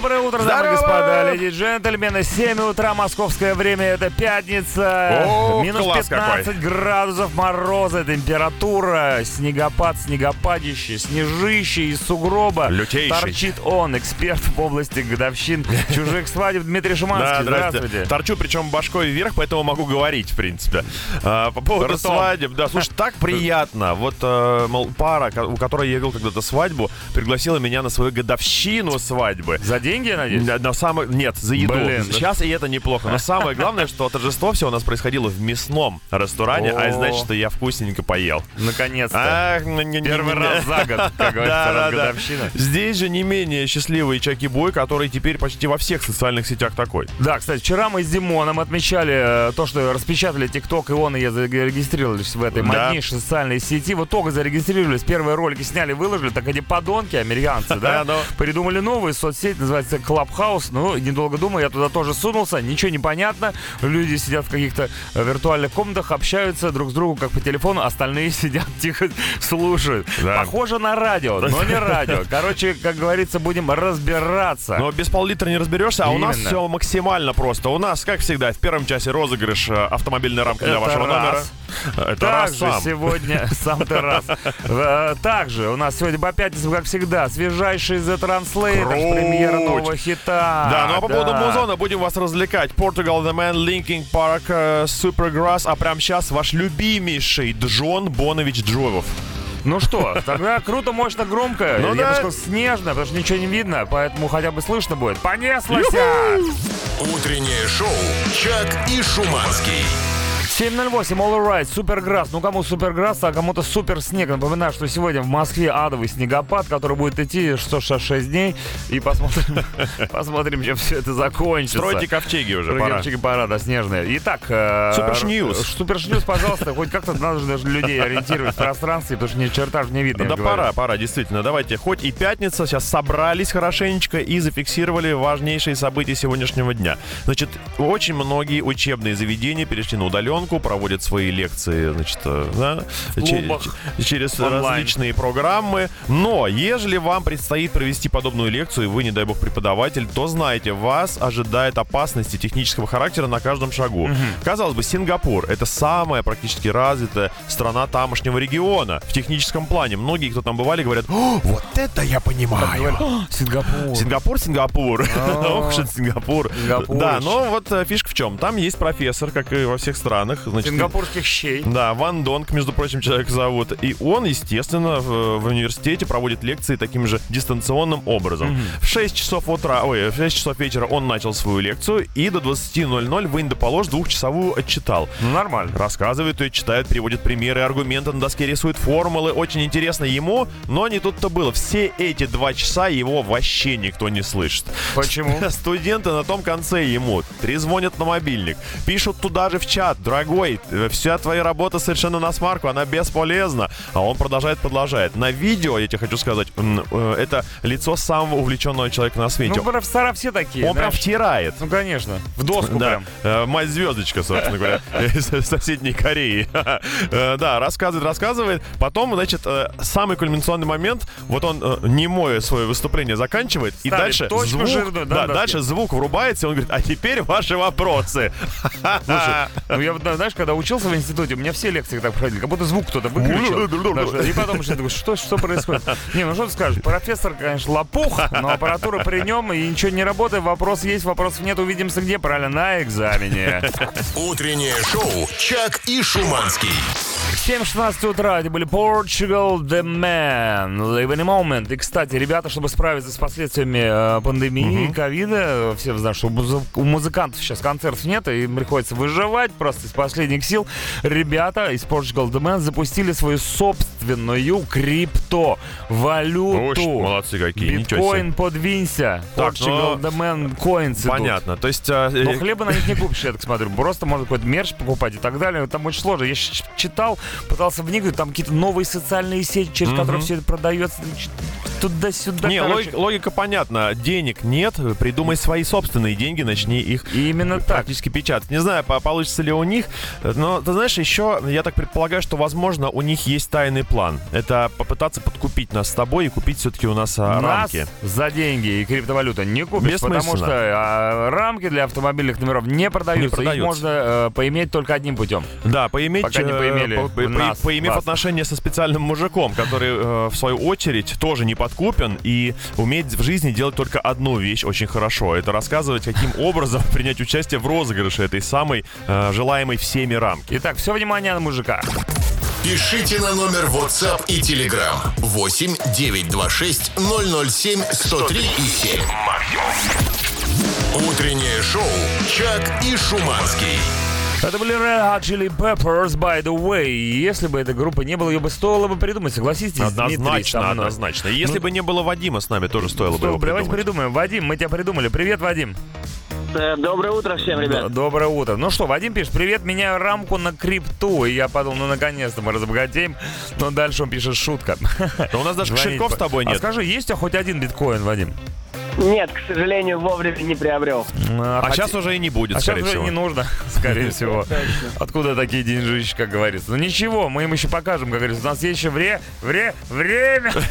Доброе утро, дамы и Здорово! господа, леди и джентльмены. 7 утра, московское время, это пятница. О, Минус класс 15 какой. градусов мороза, температура, снегопад, снегопадище, снежище из сугроба. Лютейший. Торчит он, эксперт в области годовщин чужих свадеб Дмитрий Шуманский. Да. Здравствуйте. Торчу, причем башкой вверх, поэтому могу говорить, в принципе. А, по поводу Ртом. свадеб, да, слушай, так приятно. Вот, э, мол, пара, у которой я вел когда-то свадьбу, пригласила меня на свою годовщину свадьбы. За деньги, я надеюсь? Да, На самое... Нет, за еду. Блин, да. Сейчас и это неплохо. Но самое главное, что торжество все у нас происходило в мясном ресторане, а значит, что я вкусненько поел. Наконец-то. Не- Первый раз за год, как говорится, Да, раз да, да. годовщина. Здесь же не менее счастливый Чаки Бой, который теперь почти во всех социальных сетях такой. Да, кстати, вчера мы с Димоном отмечали э, то, что распечатали ТикТок, и он и я зарегистрировались в этой Да. моднейшей социальной сети. Вот только зарегистрировались, первые ролики сняли, выложили, так эти подонки, американцы, да, Да, ну. придумали новую называется Clubhouse. Ну, недолго думая, я туда тоже сунулся, ничего не понятно. Люди сидят в каких-то э, виртуальных комнатах, общаются друг с другом, как по телефону, остальные сидят тихо, слушают. Да. Похоже на радио, но не радио. Короче, как говорится, будем разбираться. Но без пол-литра не разберешься, а у нас Именно. все максимально просто. У нас, как всегда, в первом часе розыгрыш э, автомобильной рамки для Это вашего раз. номера. Это Также сам. сегодня сам ты раз. Э, Также у нас сегодня по пятницам, как всегда, свежайший The Translator, премьера нового хита. Да, ну а по поводу музона будем вас развлекать. Portugal The Man, Linkin Park, э, Supergrass, а прямо сейчас ваш любимейший Джон Бонович Джоев. Ну что, тогда круто, мощно, громко. Ну Я да. бы сказал, снежно, потому что ничего не видно, поэтому хотя бы слышно будет. Понеслась! Утреннее шоу «Чак и Шуманский». 7.08, Alright, Supergrass. Ну, кому Supergrass, а кому-то Супер Снег. Напоминаю, что сегодня в Москве адовый снегопад, который будет идти 166 дней. И посмотрим, посмотрим, чем все это закончится. Стройте ковчеги уже, пора. Ковчеги пора, да, снежные. Итак, э, Super News. Super News, пожалуйста, хоть как-то надо же даже людей ориентировать в пространстве, потому что ни черта же не видно. Да пора, пора, действительно. Давайте, хоть и пятница, сейчас собрались хорошенечко и зафиксировали важнейшие события сегодняшнего дня. Значит, очень многие учебные заведения перешли на удаленку, проводят свои лекции, значит, э, да, клубах. че- через Онлайн. различные программы. Но, ежели вам предстоит провести подобную лекцию, и вы, не дай бог, преподаватель, то знайте, вас ожидает опасности технического характера на каждом шагу. Казалось бы, Сингапур — это самая практически развитая страна тамошнего региона в техническом плане. Многие, кто там бывали, говорят, «О, вот это я понимаю. «О, Сингапур. Сингапур, Сингапур. А. Ох это Сингапур. Да, но вот э, фишка в чем. Там есть профессор, как и во всех странах. Значит, Сингапурских щей. да, Ван Донг, между прочим, человек зовут. И он, естественно, в, в университете проводит лекции таким же дистанционным образом. В 6 часов утра, ой, в 6 часов вечера он начал свою лекцию и до 20.00 в Индополож двухчасовую отчитал. Ну, нормально. Рассказывает ее, читает, приводит примеры, аргументы на доске, рисует формулы. Очень интересно ему, но не тут-то было. Все эти два часа его вообще никто не слышит. Почему? Студенты на том конце ему трезвонят на мобильник, пишут туда же в чат, дорогой, вся твоя работа совершенно на смарку, она бесполезна. А он продолжает, продолжает. На видео, я тебе хочу сказать, э, это лицо самого увлеченного человека на свете. Ну, профессора все такие, он прям знаешь. втирает. Ну, конечно. В доску Да, прям. Э, мать звездочка, собственно говоря, из соседней Кореи. Э, Да, рассказывает, рассказывает. Потом, значит, самый кульминационный момент, вот он э, немое свое выступление заканчивает, и дальше звук, жирную, да, дальше звук врубается, и он говорит, а теперь ваши вопросы. Слушай, ну я вот, да, знаешь, когда учился в институте, у меня все лекции так проходили, как будто звук кто-то выключил. Даже- И потом что, что, что происходит? Не, ну что ты скажешь, профессор, конечно, лопух, но аппаратура при нем, и ничего не работает, вопрос есть, вопросов нет, увидимся где? Правильно, на экзамене. Утреннее шоу «Чак и Шуманский». 7.16 утра, это были Portugal The Man, Live in a Moment. И, кстати, ребята, чтобы справиться с последствиями э, пандемии, ковида, все знают, что у музы- у музыкантов сейчас концертов нет, и им приходится выживать просто из последних сил. Ребята из Portugal The Man запустили свою собственную криптовалюту. Очень молодцы какие, ничего Биткоин подвинься. Так, Portugal ну, The Man Coins идут. Понятно. То есть... э, Но э, хлеба на них не купишь, я так смотрю. Просто можно какой-то мерч покупать и так далее. Там очень сложно. Я щ- читал, пытался вникнуть, там какие-то новые социальные сети, через которые все это продается туда-сюда. Не, короче. логика понятна. Денег нет, придумай свои собственные деньги, начни их Именно так. практически печатать. Не знаю, по- получится ли у них, но, ты знаешь, еще я так предполагаю, что, возможно, у них есть тайный план. Это попытаться подкупить нас с тобой и купить все-таки у нас а, Нас рамки. за деньги и криптовалюта не купишь, потому что а, рамки для автомобильных номеров не продаются. Не Их продаются. можно э, поиметь только одним путем. Да, поиметь, Пока не э, поимели по- по- нас, поимев вас. отношения со специальным мужиком, который, э, в свою очередь, тоже не подкупен и умеет в жизни делать только одну вещь очень хорошо. Это рассказывать, каким образом принять участие в розыгрыше этой самой э, желаемой всеми рамки. Итак, все внимание на мужика. Пишите на номер WhatsApp и Telegram 8 926 007 103 и 7. Утреннее шоу «Чак и Шуманский». Это были Red Hot Chili Peppers, by the way. Если бы этой группы не было, ее бы стоило бы придумать, согласитесь, Дмитрий, со Однозначно, мной? однозначно. И Если Ну, бы не было Вадима с нами, тоже стоило бы Что, его давайте придумать. придумаем. Вадим, мы тебя придумали. Привет, Вадим. Э, Доброе утро всем, ребят. Доброе утро. Ну что, Вадим пишет, привет, меняю рамку на крипту. И я подумал, ну наконец-то мы разбогатеем. Но дальше он пишет шутка. Да у нас даже Звонить кошельков с тобой А нет. скажи, есть у тебя хоть один биткоин, Вадим? Нет, к сожалению, вовремя не приобрел. А хотя- сейчас уже и не будет, А сейчас скорее уже всего. не нужно, скорее всего. Откуда такие деньжищи, как говорится? Ну ничего, мы им еще покажем, как говорится. У нас есть еще вре... вре... время.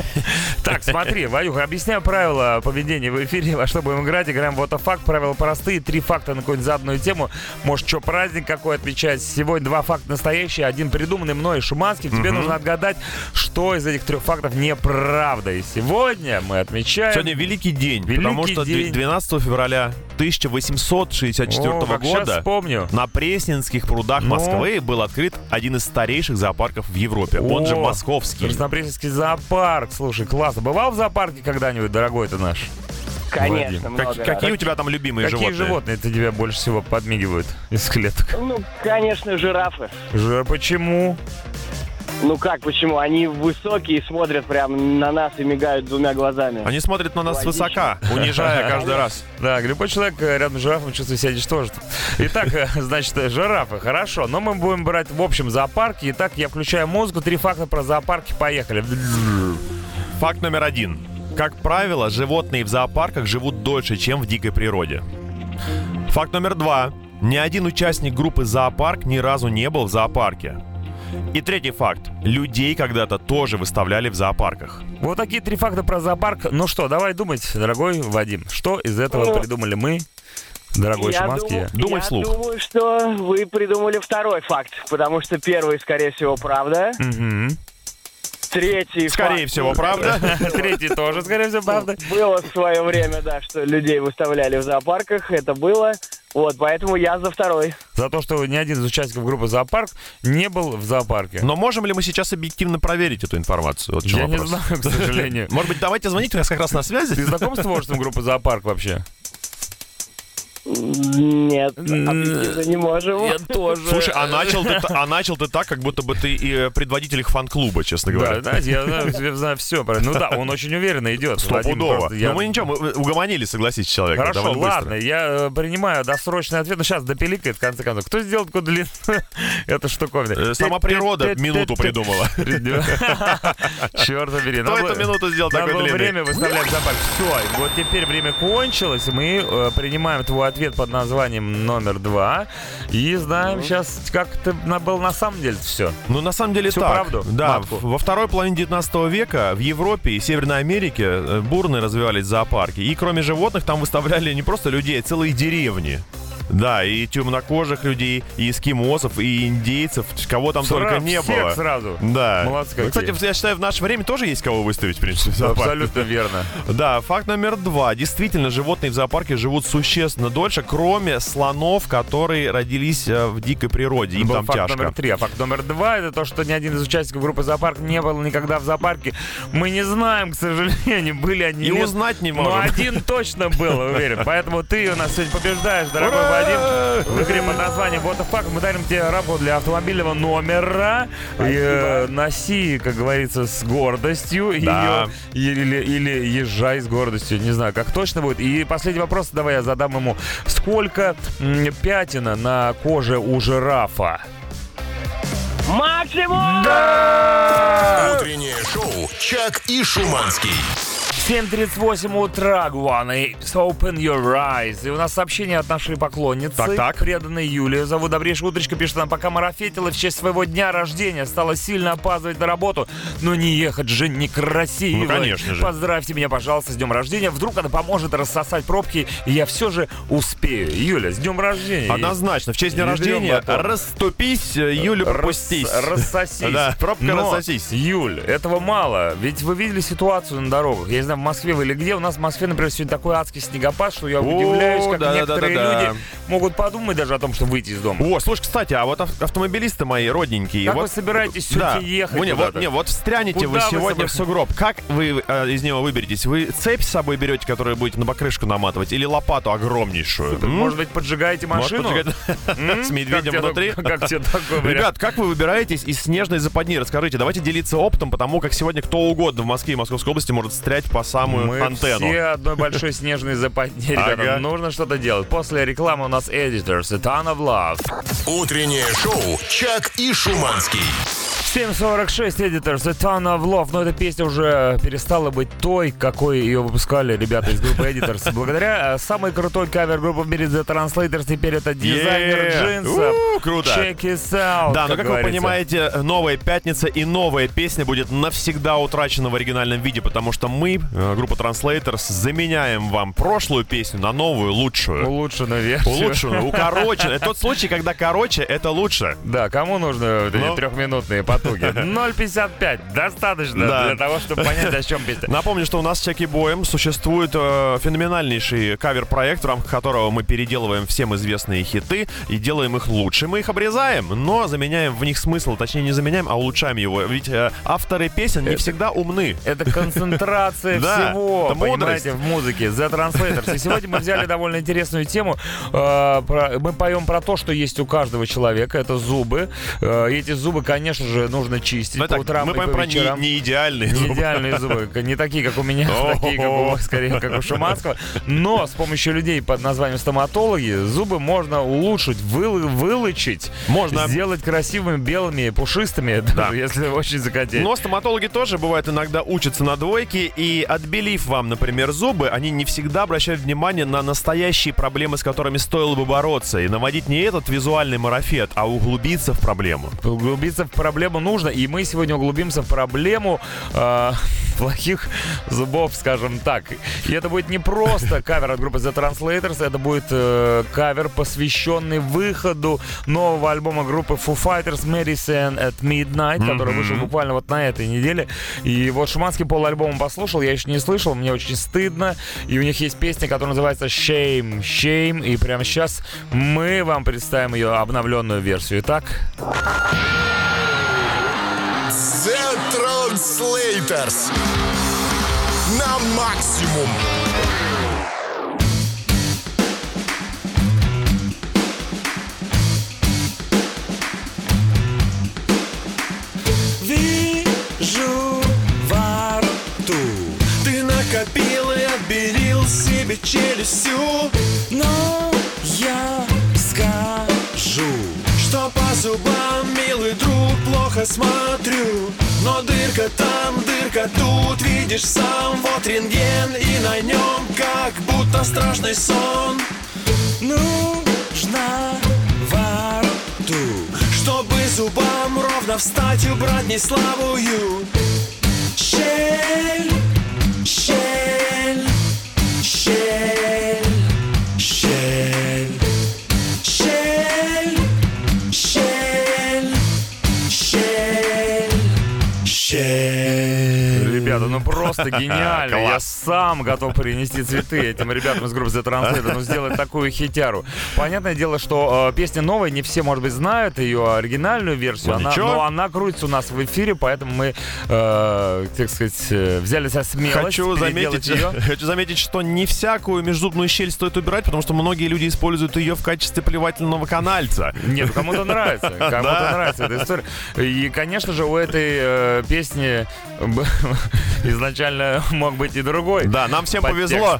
Так, смотри, Вадюха, объясняю правила поведения в эфире, во что будем играть. Играем вот факт. Правила простые. Три факта на какую-нибудь заданную тему. Может, что, праздник какой отмечать. Сегодня два факта настоящие, один придуманный мной Шуманский. Тебе нужно отгадать, что из этих трех фактов неправда. И сегодня мы отмечаем... Сегодня великий день, Великий потому что день. 12 февраля 1864 О, щас года вспомню. на Пресненских прудах Ну? Москвы был открыт один из старейших зоопарков в Европе. Он же О, московский. Краснопресненский зоопарк. Слушай, классно. Бывал в зоопарке когда-нибудь, дорогой ты наш? Конечно, Вадим, Как- много какие раз. у тебя там любимые Какие животные? животные ты тебя больше всего подмигивают из клеток? Ну, конечно, жирафы. Ж- Почему? Ну как, почему? Они высокие и смотрят прям на нас и мигают двумя глазами. Они смотрят на нас Логично. свысока, унижая каждый раз. Да, любой человек э, рядом с жирафом чувствует себя ничтожеством. Итак, э, значит, э, жирафы, хорошо. Но мы будем брать в общем зоопарке. Итак, я включаю музыку. Три факта про зоопарки. Поехали. Факт номер один. Как правило, животные в зоопарках живут дольше, чем в дикой природе. Факт номер два. Ни один участник группы «Зоопарк» ни разу не был в зоопарке. И третий факт. Людей когда-то тоже выставляли в зоопарках. Вот такие три факта про зоопарк. Ну что, давай думать, дорогой Вадим. Что из этого Ну, придумали мы, дорогой Я Шуманский? думаю- Думай я вслух. думаю, что вы придумали второй факт, потому что первый, скорее всего, правда. Мгм. Третий Скорее факт всего, правда? Третий тоже, скорее всего, правда. Было в свое время, да, что людей выставляли в зоопарках, это было. Вот, поэтому я за второй. За то, что ни один из участников группы «Зоопарк» не был в зоопарке. Но можем ли мы сейчас объективно проверить эту информацию? Вот Я не вопрос. знаю, к сожалению. Может быть, давайте звонить, у нас как раз на связи. Ты знаком с творчеством группы «Зоопарк» вообще? Нет, объективно не можем. тоже. Слушай, а начал, ты, а начал ты так, как будто бы ты и предводитель их фан-клуба, честно Да, говоря. знаете, я знаю, я знаю все. Ну да, он очень уверенно идет. Стопудово. я- Ну мы ничего, мы угомонили, согласись, человека. Хорошо, ладно, я э, принимаю досрочный ответ. Ну, сейчас допиликает, в конце концов. Кто сделал такую длинную эту штуковину? Э, Сама природа минуту придумала. Черт побери. Кто эту минуту сделал такой было длинный? время выставлять зоопарк. Все, вот теперь время кончилось, мы э, принимаем твой ответ под названием номер два. И знаем сейчас, как это было на самом деле все. Ну, на самом деле Всю так. правду, Да, матку. во второй половине 19 века в Европе и Северной Америке э, бурно развивались зоопарки. И кроме животных там выставляли не просто людей, а целые деревни. Да, и темнокожих людей, и эскимосов, и индейцев, кого там только Сразу, не было. сразу. Да. Молодцы Ну, какие. Кстати, я считаю, в наше время тоже есть кого выставить, в принципе, в зоопарке. Абсолютно верно. Да, факт номер два. Действительно, животные в зоопарке живут существенно дольше, кроме слонов, которые родились э, в дикой природе. Им Был там факт тяжко. номер три. А факт номер два это то, что ни один из участников группы зоопарк не был никогда в зоопарке. Мы не знаем, к сожалению, были они И или нет. узнать не Но можем. один точно был, уверен. Поэтому ты у нас сегодня побеждаешь, дорогой Ура! Вадим. В игре под названием What the fuck мы дарим тебе рамку для автомобильного номера. И, э, носи, как говорится, с гордостью Да. ее. Или, или езжай с гордостью. Не знаю, как точно будет. И последний вопрос давай я задам ему. Сколько пятина на коже у жирафа? Максимум! Утреннее шоу «Чак и Шуманский». 7.38 утра, Гуана, и Open Your Eyes. И у нас сообщение от нашей поклонницы, Так, так. преданной Юлии. Зовут Добрейшая утречка, пишет она, пока марафетила в честь своего дня рождения, стала сильно опаздывать на работу, но не ехать же некрасиво. Ну, конечно же. Поздравьте меня, пожалуйста, с днем рождения. Вдруг она поможет рассосать пробки, и я все же успею. Юля, с днем рождения. Однозначно, в честь дня рождения расступись, э, Юлю Рас- пропустись. Рассосись. Да, пробка Но, рассосись. Юль, этого мало. Ведь вы видели ситуацию на дорогах. Я не знаю, в Москве вы или где. У нас в Москве, например, сегодня такой адский снегопад, что я удивляюсь, как некоторые люди могут подумать даже о том, что выйти из дома. О, слушай, кстати, а вот ав- автомобилисты мои родненькие, Как вот вы собираетесь да. ехать не, вот, не, вот встрянете Куда вы сегодня в сугроб. Как вы э, из него выберетесь? Вы цепь с собой берете, которую будете на покрышку наматывать, или лопату огромнейшую? М? Может быть, поджигаете Может, машину? поджигать-? С медведем Как внутри? Как тебе вариант? Ребят, как вы выбираетесь из снежной западни? Расскажите, давайте делиться опытом, потому как сегодня кто угодно в Москве и Московской области может встрять по самую Мы антенну. все одной большой снежной западни, ребята. Ага. Нужно что-то делать. После рекламы у нас Editors, A Ton of Love. Утреннее шоу «Чак и Шуманский». 7.46 Editors, A Ton of Love. Но эта песня уже перестала быть той, какой ее выпускали ребята из группы Editors. Благодаря э, самой крутой кавер-группе в мире The Translators теперь это дизайнер Yeah. джинсов. Круто. Check it out, Да, но как вы понимаете, новая пятница и новая песня будет навсегда утрачена в оригинальном виде, потому что мы, э, группа Translators, заменяем вам прошлую песню на новую, лучшую. Улучшенную версию. Улучшенную, укороченную. Это тот случай, когда короче, это лучше. Да, кому нужны вот эти Ну. трехминутные потуги? 0.55 достаточно Да. для того, чтобы понять, о чем песня. Напомню, что у нас Чаки Боем существует э, феноменальнейший кавер-проект, в рамках которого мы переделываем всем известные хиты и делаем их лучше. Мы их обрезаем, но заменяем в них смысл. Точнее, не заменяем, а улучшаем его. Ведь э, авторы песен не всегда умны. Это концентрация всего, это понимаете, в музыке. The Translators. И сегодня мы взяли довольно интересную тему. Э, Мы поем про то, что есть у каждого человека. Это зубы. Э, эти зубы, конечно же, нужно чистить Ну, по так, утрам мы и по про не, вечерам. не идеальные Не зубы. идеальные зубы, не такие, как у меня, а такие, как у, скорее, как у Шуманского. Но с помощью людей под названием стоматологи зубы можно улучшить, вылы- вылечить, Можно. сделать красивыми, белыми, пушистыми, даже если очень захотеть. Но стоматологи тоже, бывает, иногда учатся на двойке, и отбелив вам, например, зубы, они не всегда обращают внимание на настоящие проблемы, с которыми стоило бы бороться, и наводить не этот визуальный марафет, а углубиться в проблему. Углубиться в проблему нужно, и мы сегодня углубимся в проблему э, плохих зубов, скажем так. И это будет не просто кавер от группы The Translators, это будет э, кавер, посвященный выходу нового альбома группы Foo Fighters Medicine at Midnight, который вышел буквально вот на этой неделе. И вот Шуманский пол альбома послушал, я еще не слышал, мне очень стыдно. И у них есть песня, которая называется Shame, Shame, и прямо сейчас мы вам представим ее обновленную версию. Итак... Translators. На максимум. Вижу во рту Ты накопил и отбелил себе челюстью Но я скажу Что по зубам, милый друг, плохо смотрю Но дырка там, дырка тут Видишь сам, вот рентген И на нем как будто страшный сон. Нужно во рту Чтобы зубам ровно встать Убрать неславую Щель Щель Щель Щель ну просто гениально. Я сам готов принести цветы этим ребятам из группы The Translator, ну сделать такую хитяру. Понятное дело, что э, песня новая, не все, может быть, знают ее оригинальную версию, Ну, она, ничего. но она крутится у нас в эфире, поэтому мы, э, так сказать, э, взяли за смелость Хочу заметить, ее. хочу заметить, что не всякую межзубную щель стоит убирать, потому что многие люди используют ее в качестве плевательного канальца. Нет, кому-то нравится. Кому-то Да. нравится эта история. И, конечно же, у этой э, песни изначально мог быть и другой. Да, нам всем подтекст, повезло.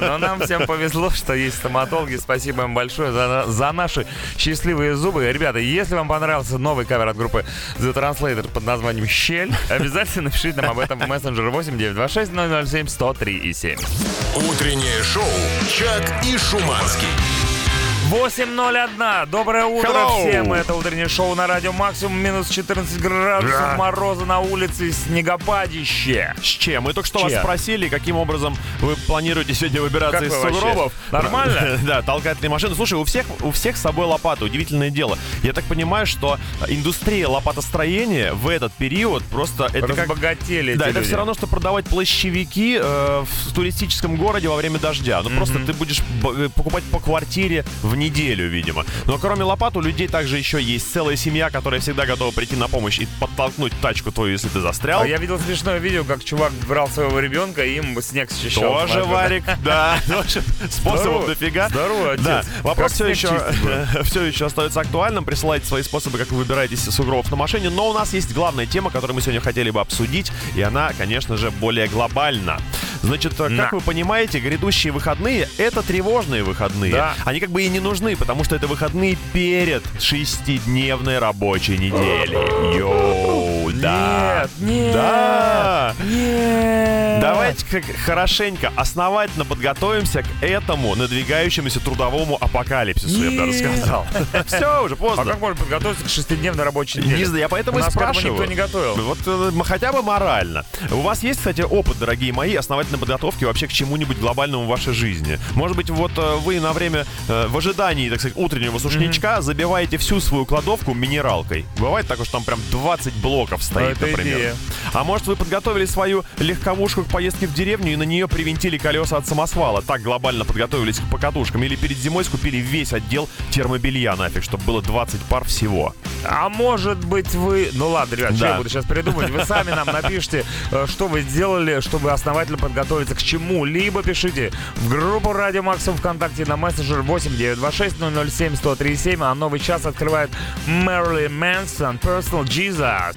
Но нам всем повезло, что есть стоматологи. Спасибо им большое за, за наши счастливые зубы. Ребята, если вам понравился новый кавер от группы The Translator под названием «Щель», обязательно напишите нам об этом в мессенджер 8926 007 103 и 7. Утреннее шоу «Чак и Шуманский». 8.01. Доброе утро Hello. всем. Это утреннее шоу на радио Максимум. Минус 14 градусов Да. мороза на улице, снегопадище. С чем? Мы только что Чем? вас спросили, каким образом вы планируете сегодня выбираться Как из сугробов. Нормально? Да, толкательные машины. Слушай, у всех, у всех с собой лопата. Удивительное дело. Я так понимаю, что индустрия лопатостроения в этот период просто это как... Разбогатели Да, эти это люди. все равно, что продавать плащевики э, в туристическом городе во время дождя. Ну, просто ты будешь э, покупать по квартире в неделю, видимо. Но кроме лопат у людей также еще есть целая семья, которая всегда готова прийти на помощь и подтолкнуть тачку твою, если ты застрял. А я видел смешное видео, как чувак брал своего ребенка и им снег счищал. Тоже варик, да. Способов дофига. Здорово, отец. Да. Вопрос все еще, все еще остается актуальным. Присылайте свои способы, как вы выбираетесь из сугробов на машине. Но у нас есть главная тема, которую мы сегодня хотели бы обсудить. И она, конечно же, более глобальна. Значит, э, На. как вы понимаете, грядущие выходные — это тревожные выходные. Да. Они как бы и не нужны, потому что это выходные перед шестидневной рабочей неделей. Йоу, да. Нет, нет, Да. нет. Давайте как хорошенько, основательно подготовимся к этому надвигающемуся трудовому апокалипсису, я бы даже Нет. сказал. Все, уже А поздно. как можно подготовиться к шестидневной рабочей неделе? Не знаю, я поэтому и спрашиваю. никто не готовил. Вот э, хотя бы морально. У вас есть, кстати, опыт, дорогие мои, основательной подготовки вообще к чему-нибудь глобальному в вашей жизни? Может быть, вот э, вы на время, э, в ожидании, так сказать, утреннего сушничка забиваете всю свою кладовку минералкой. Бывает так, что там прям 20 блоков стоит, Это например. идея. А может, вы подготовили свою легковушку к поездке в деревню и на нее привинтили колеса от самосвала. Так глобально подготовились к покатушкам. Или перед зимой скупили весь отдел термобелья нафиг, чтобы было 20 пар всего. А может быть вы... Ну ладно, ребят, что Да. я буду сейчас придумать? Вы сами нам напишите, э, что вы сделали, чтобы основательно подготовиться к чему-либо. Пишите в группу Радио Максимум ВКонтакте на мессенджер 8926 007 1037. А новый час открывает Мэрили Мэнсон Personal Jesus.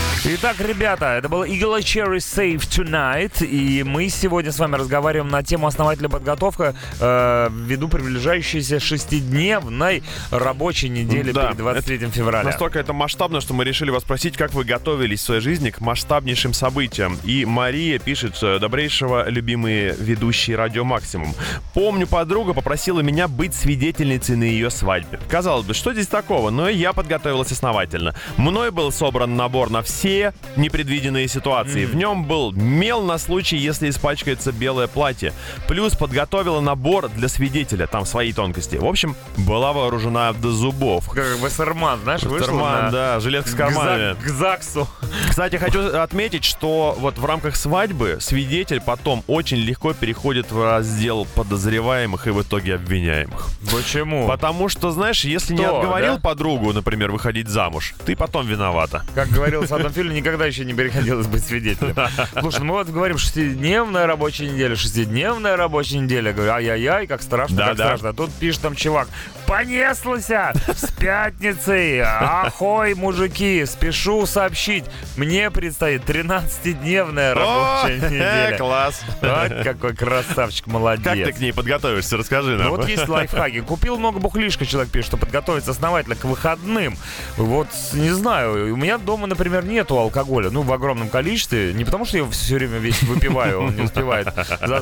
Итак, ребята, это был Eagle Cherry Save Tonight, и мы сегодня с вами разговариваем на тему основательная подготовка э, ввиду приближающейся шестидневной рабочей недели Да, перед 23 февраля. Настолько это масштабно, что мы решили вас спросить, как вы готовились в своей жизни к масштабнейшим событиям. И Мария пишет, э, добрейшего, любимые ведущие Радио Максимум. Помню, подруга попросила меня быть свидетельницей на ее свадьбе. Казалось бы, что здесь такого? Но я подготовилась основательно. Мной был собран набор на все непредвиденные ситуации. В нем был мел на случай, если испачкается белое платье. Плюс подготовила набор для свидетеля. Там свои тонкости. В общем, была вооружена до зубов. Как Вассерман, знаешь, Карман, на... да, жилетка с к карманами. Зак- К ЗАГСу. Кстати, хочу отметить, что вот в рамках свадьбы свидетель потом очень легко переходит в раздел подозреваемых и в итоге обвиняемых. Почему? Потому что, знаешь, если не Что, отговорил да? подругу, например, выходить замуж, ты потом виновата. Как говорил в фильме, никогда еще не приходилось быть свидетелем. Слушай, ну мы вот говорим, шестидневная рабочая неделя, шестидневная рабочая неделя. Говорю, ай-яй-яй, как страшно, Да, как да. страшно. А тут пишет там чувак, понеслся с пятницей. Ахой, мужики, спешу сообщить, мне предстоит 13-дневная рабочая О, неделя. класс. Вот какой красавчик, молодец. Как ты к ней подготовишься? Расскажи Ну нам. вот есть лайфхаки. Купил много бухлишка, человек пишет, что подготовиться основательно к выходным. Вот, не знаю, у меня дома, например, нету алкоголя, ну, в огромном количестве. Не потому, что я все время весь выпиваю, он не успевает.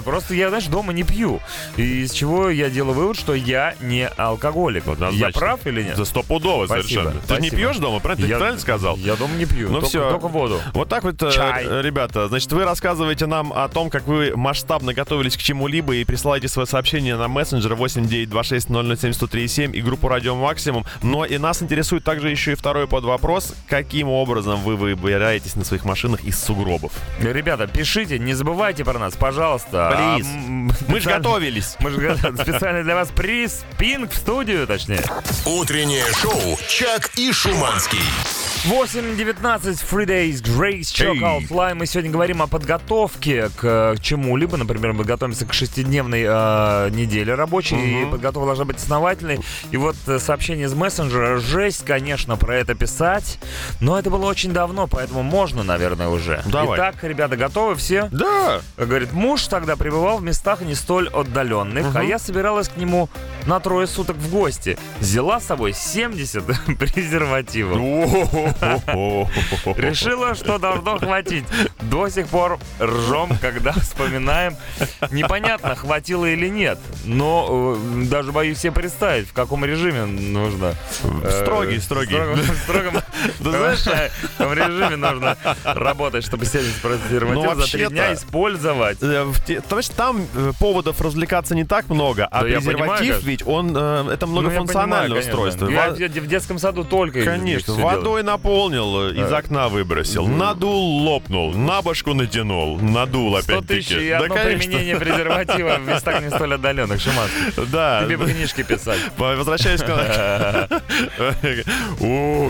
Просто я, знаешь, дома не пью. И из чего я делаю вывод, что я не алкоголик. Я Однозначно. прав или нет? За стопудово совершенно. Ты не пьешь дома, правильно? Ты Я- правильно сказал? Я дома не пью, Ну только, все. только воду. Вот так вот, э, Чай. ребята, значит, вы рассказываете нам о том, как вы масштабно готовились к чему-либо и присылаете свое сообщение на мессенджер 8926 и группу Радио Максимум. Но и нас интересует также еще и второй под вопрос, каким образом вы выбираетесь на своих машинах из сугробов. Ребята, пишите, не забывайте про нас, пожалуйста. Please. А, Мы же готовились. Мы же специально для вас приз Пинг в студию, точнее. Утреннее шоу «Чак и Шуманский». 8.19 Free Days Grace Checkout Line. Мы сегодня говорим о подготовке к чему-либо. Например, мы готовимся к шестидневной э, неделе рабочей. И подготовка должна быть основательной. И вот э, сообщение из мессенджера. Жесть, конечно, про это писать. Но это было очень давно, поэтому можно, наверное, уже. Давай. Итак, ребята, готовы все? Да. Говорит, муж тогда пребывал в местах не столь отдаленных, а я собиралась к нему на трое суток в гости. Взяла с собой 70 презервативов. Решила, что должно хватить. До сих пор ржем, когда вспоминаем. Непонятно, хватило или нет. Но э, даже боюсь себе представить, в каком режиме нужно. э, Строгий, строгий. в строгом режиме нужно работать, чтобы 70 презервативов за три дня использовать. Э, в те- То есть там э, поводов развлекаться не так много, а презерватив понимаю, ведь он э, это Ну, я многофункциональное понимаю, конечно. устройство. Я Во- в детском саду только Конечно, водой наполнил, э, из Да. окна выбросил, надул, лопнул, на башку натянул, надул 100 тысяч опять-таки. и одно конечно. применение презерватива в местах не столь отдаленных. Шиманский. Да. Тебе бы книжки писать. Возвращаясь к...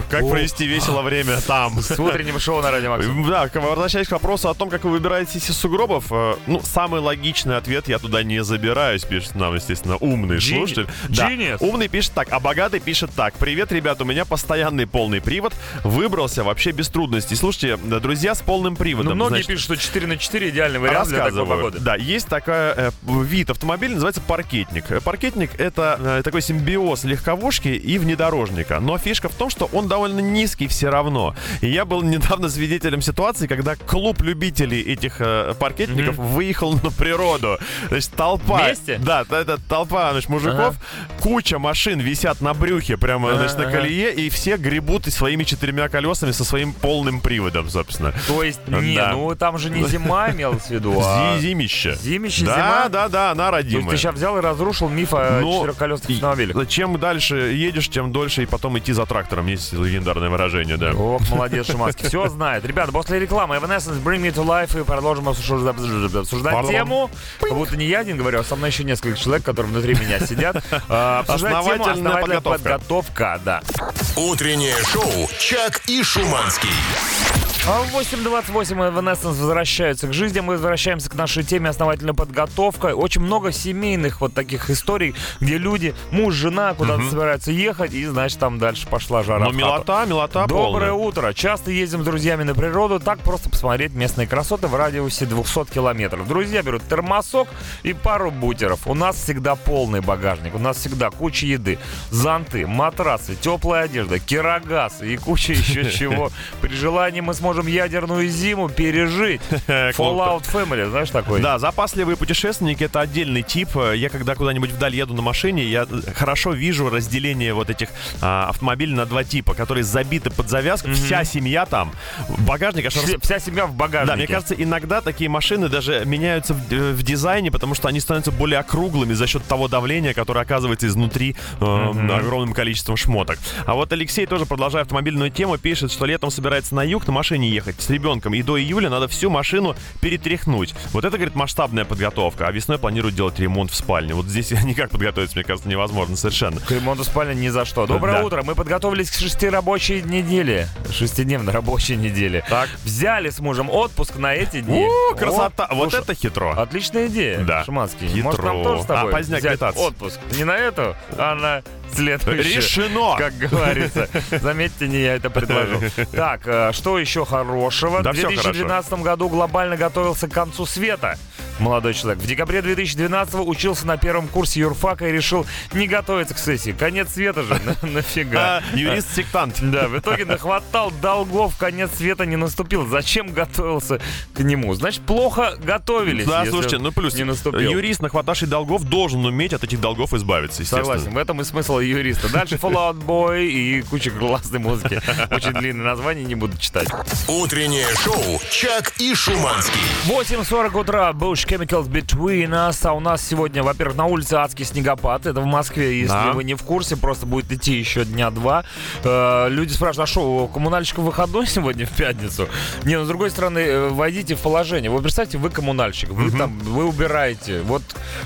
Как провести весело время там. С утренним шоу на радио Максим. Да, возвращаясь к вопросу о том, как вы выбираетесь из сугробов, э, ну, самый логичный ответ, я туда не забираюсь, пишет нам, естественно, умный Geni- слушатель. Да, умный пишет так, а богатый пишет так. Привет, ребят, у меня постоянный полный привод, выбрался вообще без трудностей. Слушайте, друзья с полным приводом. Ну, многие значит, пишут, что 4 на 4 идеальный вариант для такой погоды. Да, есть такая э, вид автомобиля, называется паркетник. Э, Паркетник это э, такой симбиоз легковушки и внедорожника. Но фишка в том, что он довольно низкий все равно. И я был недавно свидетелем ситуации, когда клуб любителей этих э, паркетников выехал на природу. Значит, толпа. Вместе? Да, это толпа значит, мужиков. Куча машин висят на брюхе прямо значит, на ага. колее, и все гребут своими четырьмя колесами со своим полным приводом, собственно. То есть, не, Да. ну там же не зима имелось в виду, а... Зи- Зимище. Зимище, да, зима? Да, да, она То есть родимая. ты сейчас взял и разрушил миф о Ну, четырехколесных автомобилях. Чем дальше едешь, тем дольше и потом идти за трактором. Есть легендарное выражение, да. Ох, молодец, Шиманский. Все знает. Ребята, после рекламы Evanescence Bring Me to Life и продолжим обсуждать, обсуждать тему. Как будто не я один говорю, а со мной еще несколько человек, которые внутри меня сидят. А, тему Основательная основательная подготовка. подготовка, да. Утреннее шоу «Чак и Шуманский». А в 8.28 Evanescence возвращаются к жизни. Мы возвращаемся к нашей теме основательная подготовка. Очень много семейных вот таких историй, где люди, муж, жена куда-то собираются ехать, и, значит, там дальше пошла жара. Ну, милота, милота Доброе полная. утро. Часто ездим с друзьями на природу, так просто посмотреть местные красоты в радиусе 200 километров. Друзья берут термосок и пару бутеров. У нас всегда полный багажник, у нас всегда куча еды, зонты, матрасы, теплая одежда, кирогаз и куча еще чего. При желании мы сможем ядерную зиму пережить. Fallout Family, знаешь такой? Да, запасливые путешественники это отдельный тип. Я когда куда-нибудь вдаль еду на машине, я э, хорошо вижу разделение вот этих а, автомобилей на два типа, которые забиты под завязку. Вся семья там. Багажник аж Вся, вся семья в багажнике. Да, мне кажется, иногда такие машины даже меняются в, э, в дизайне, потому что они становятся более округлыми за счет того давления, которое оказывается изнутри э, огромным количеством шмоток. А вот Алексей тоже, продолжая автомобильную тему, пишет, что летом собирается на юг на машине ехать с ребенком, и до июля надо всю машину перетряхнуть. Вот это, говорит, масштабная подготовка. А весной планируют делать ремонт в спальне. Вот здесь никак подготовиться, мне кажется, невозможно совершенно. К ремонту спальни ни за что. Доброе Да. утро. Мы подготовились к шести рабочей неделе. Шестидневной рабочей неделе. Так. Взяли с мужем отпуск на эти дни. О, красота! О, вот слушай, это хитро. Отличная идея, Да. Шуманский. Хитро. Может, нам тоже с тобой А, поздняк взять летаться. отпуск? Не на эту, а на следующую. Решено! Как говорится. Заметьте, не я это предложил. Так, э, что еще хорошего? Да В всё 2012 году глобально готовился к концу света. Молодой человек. В декабре 2012 учился на первом курсе юрфака и решил не готовиться к сессии. Конец света же, на- нафига. А, Юрист-сектант. Да, в итоге нахватал долгов, конец света не наступил. Зачем готовился к нему? Значит, плохо готовились. Да, слушайте, ну плюс не наступил. юрист, нахватавший долгов, должен уметь от этих долгов избавиться, естественно. Согласен, в этом и смысл юриста. Дальше Fallout Boy и куча классной музыки. Очень длинное название, не буду читать. Утреннее шоу «Чак и Шуманский». 8.40 утра, Bush Chemicals Between Us. А у нас сегодня, во-первых, на улице адский снегопад. Это в Москве, если Да. вы не в курсе, просто будет идти еще дня два. Э, люди спрашивают, а что, у коммунальщиков выходной сегодня в пятницу? Не, ну, с другой стороны, э, войдите в положение. Вы представьте, вы коммунальщик, вы там, вы убираете. Вот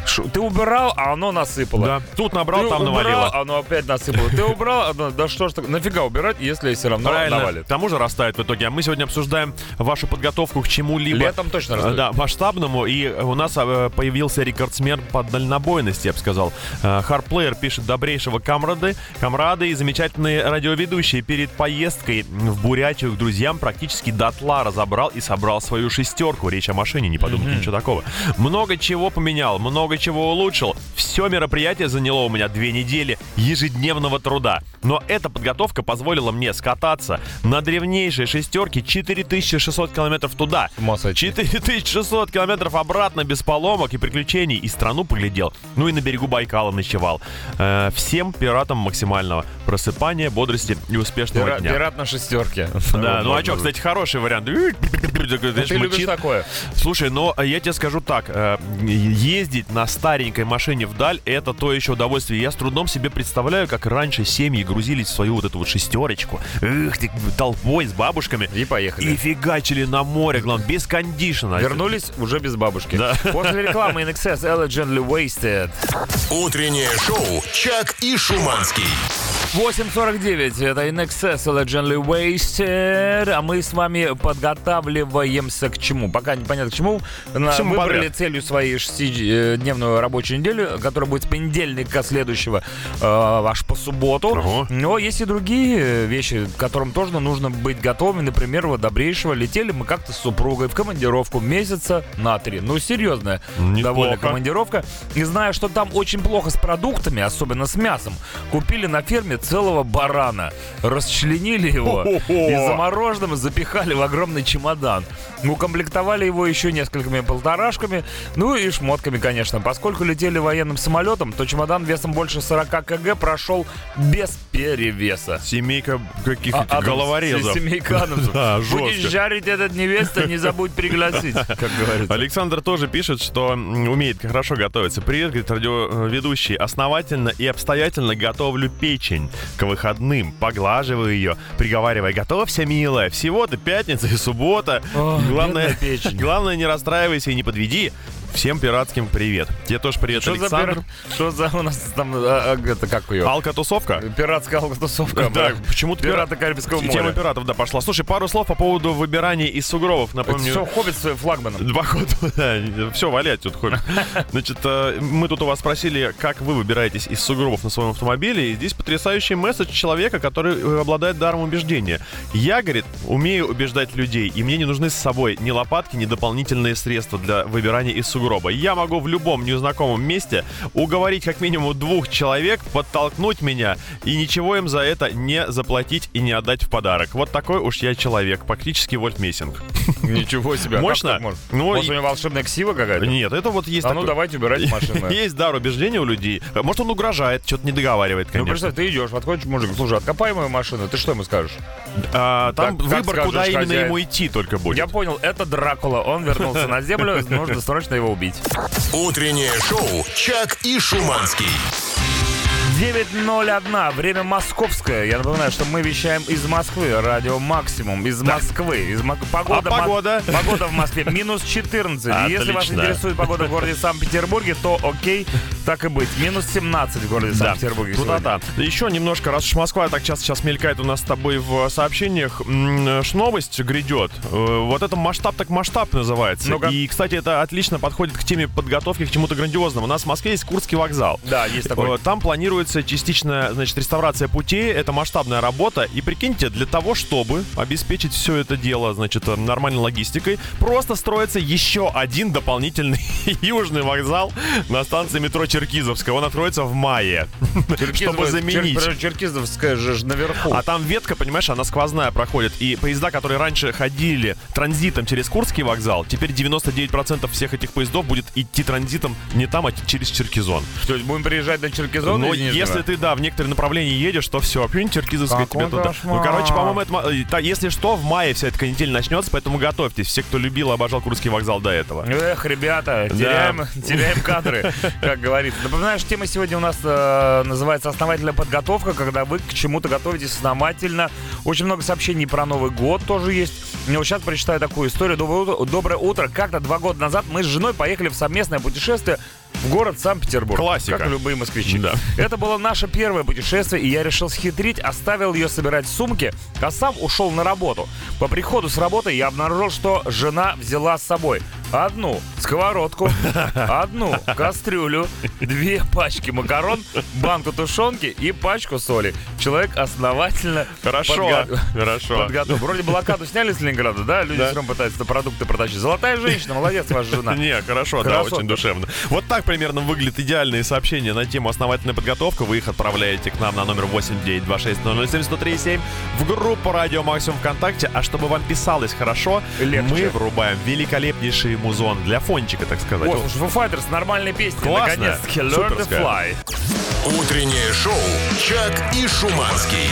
ш- ты убирал, а оно насыпало. Да. Тут набрал, Ты там убрал, навалило. оно опять насыпало. Ты убрал, оно, да что ж так, нафига убирать, если все равно навалит. К тому же растает в итоге. А мы сегодня обсуждаем вашу подготовку к чему-либо. Летом точно Э, растут. Да, масштабному. И у нас э, появился рекордсмен по дальнобойности, я бы сказал. Э, Хардплеер пишет добрейшего камрады, камрады и замечательные радиоведущие перед поездкой в Бурятию к друзьям практически дотла разобрал и собрал свою шестерку. Речь о машине, не подумайте ничего такого. Много чего поменял, много чего улучшил. Все мероприятие заняло у меня две недели ежедневного труда. Но эта подготовка позволила мне скататься на древнейшей шестерке 4600 километров туда. ума сойти. 4600 километров обратно без поломок и приключений. И страну поглядел. Ну и на берегу Байкала ночевал. Э, всем пиратам максимального просыпания, бодрости и успешного Пира- дня. Пират на шестерке. Да, ну а что, кстати, хороший вариант. Ты любишь такое? Слушай, но я тебе скажу так, э, ездить на старенькой машине вдаль это то еще удовольствие. Я с трудом себе представляю, как раньше семьи грузились в свою вот эту вот шестерочку, эх, ты, толпой с бабушками И поехали. и фигачили на море, главное, без кондишена. Вернулись уже без бабушки. Да. После рекламы NXS Elegantly Wasted. Утреннее шоу «Чак и Шуманский». 8.49. Это NXS Elegantly Wasted. А мы с вами подготавливаемся к чему? Пока непонятно к чему. Всему Выбрали подряд. целью своей шестидневную рабочую неделю, которая будет с понедельника следующего э, аж по субботу. Ого. Но есть и другие вещи, к которым тоже нужно быть готовыми. Например, вот добрейшего летели мы как-то с супругой в командировку месяца на три. Ну, серьезная Неплохо. довольно командировка. И зная, что там очень плохо с продуктами, особенно с мясом, купили на ферме целого барана. Расчленили его Хо-хо-хо. и замороженным запихали в огромный чемодан. Укомплектовали его еще несколькими полторашками, ну и шмотками, конечно. Поскольку летели военным самолетом, то чемодан весом больше 40 кг прошел без перевеса. Семейка каких-то А, головорезов. Семейка Адамсов. Да, Будешь жестко. жарить этот невеста, не забудь пригласить, как говорится. Александр тоже пишет, что умеет хорошо готовиться. Привет, говорит радиоведущий. Основательно и обстоятельно готовлю печень к выходным. Поглаживаю ее, приговаривая, готовься, милая. Всего-то пятница и суббота. Ох, главное, главное, не расстраивайся и не подведи. Всем пиратским привет. Тебе тоже привет, Что за, Александр. пир- что за у нас там, а, а, это как ее? Алка-тусовка? Пиратская тусовка. Да, почему-то Пираты Карибского Тема моря. пиратов, да, пошла. Слушай, пару слов по поводу выбирания из сугробов. Напомню, Все, хоббит с флагманом. Два года, да, все, валять тут ходит. Значит, э, мы тут у вас спросили, как вы выбираетесь из сугробов на своем автомобиле, и здесь потрясающий месседж человека, который э, обладает даром убеждения. Я, говорит, умею убеждать людей, и мне не нужны с собой ни лопатки, ни дополнительные средства для выбирания из сугроба. Я могу в любом незнакомом месте уговорить как минимум двух человек подтолкнуть меня, и ничего им за это не заплатить и не отдать в подарок. Вот такой уж я человек, практически Вольт Мессинг. Ничего себе. а Мощно? Ну, Может, и- у него волшебная ксива какая-то? Нет, это вот есть А ну давайте убирайте машину. Есть дар убеждения у людей. Может, он угрожает, что-то не договаривает, Ну, конечно. представь, ты идешь, подходишь, мужик, слушай, откопай мою машину, ты что ему скажешь? А, там выбор, куда именно ему идти только будет. Я понял, это Дракула, он вернулся на землю, нужно срочно его убить. Утреннее шоу «Чак и Шуманский». 9.01, время московское. Я напоминаю, что мы вещаем из Москвы, радио Максимум, из Москвы. Из Мок- погода, А погода? Мо- погода в Москве минус 14. Если вас Отлично. интересует погода в городе Санкт-Петербурге, то окей, так и быть. Минус 17 в городе Да. Санкт-Петербурге Ну да, да. Еще немножко, раз уж Москва так часто сейчас мелькает у нас с тобой в сообщениях, ж новость грядет. Э, Вот это масштаб так масштаб называется. Ну-ка. И, кстати, это отлично подходит к теме подготовки к чему-то грандиозному. У нас в Москве есть Курский вокзал. Да, есть такой. Э, Там планируется частичная, значит, реставрация путей. Это масштабная работа. И прикиньте, для того, чтобы обеспечить все это дело, значит, э, нормальной логистикой, просто строится еще один дополнительный южный вокзал на станции метро Черкизовская. Он откроется в мае. Чтобы заменить. Чер- Черкизовская же наверху. А там ветка, понимаешь, она сквозная проходит. И поезда, которые раньше ходили транзитом через Курский вокзал, теперь 99% всех этих поездов будет идти транзитом не там, а через Черкизон. То есть будем приезжать на Черкизон Но если ты, да, в некоторые направления едешь, то все, Пюнтер, Кизовская Какой тебе туда. Ну, короче, по-моему, это, э, если что, в мае вся эта канитель начнется, поэтому готовьтесь. Все, кто любил и обожал Курский вокзал до этого. Эх, ребята, теряем, теряем кадры, как говорится. Напоминаю, что тема сегодня у нас э, называется «Основательная подготовка», когда вы к чему-то готовитесь основательно. Очень много сообщений про Новый год тоже есть. Я вот сейчас прочитаю такую историю. Доброе утро. Как-то два года назад мы с женой поехали в совместное путешествие в город Санкт-Петербург. Классика. Как любые москвичи. Да. Это было наше первое путешествие, и я решил схитрить, оставил ее собирать сумки, а сам ушел на работу. По приходу с работы я обнаружил, что жена взяла с собой одну сковородку, одну кастрюлю, две пачки макарон, банку тушенки и пачку соли. Человек основательно Хорошо, подго- хорошо. подготовил. Вроде блокаду сняли с Ленинграда, да? Люди Да. все равно пытаются продукты протащить. Золотая женщина, молодец ваша жена. Не, хорошо, да, Хорошо. очень душевно. Вот так примерно выглядят идеальные сообщения на тему основательная подготовка. Вы их отправляете к нам на номер 8926 в группу Радио Максимум ВКонтакте. А чтобы вам писалось хорошо, Легче. мы врубаем великолепнейший музон для фончика, так сказать. О, слушай, Foo Fighters, нормальная песня. Классная, Наконец-таки, Learn to. Fly. Утреннее шоу «Чак и Шуманский».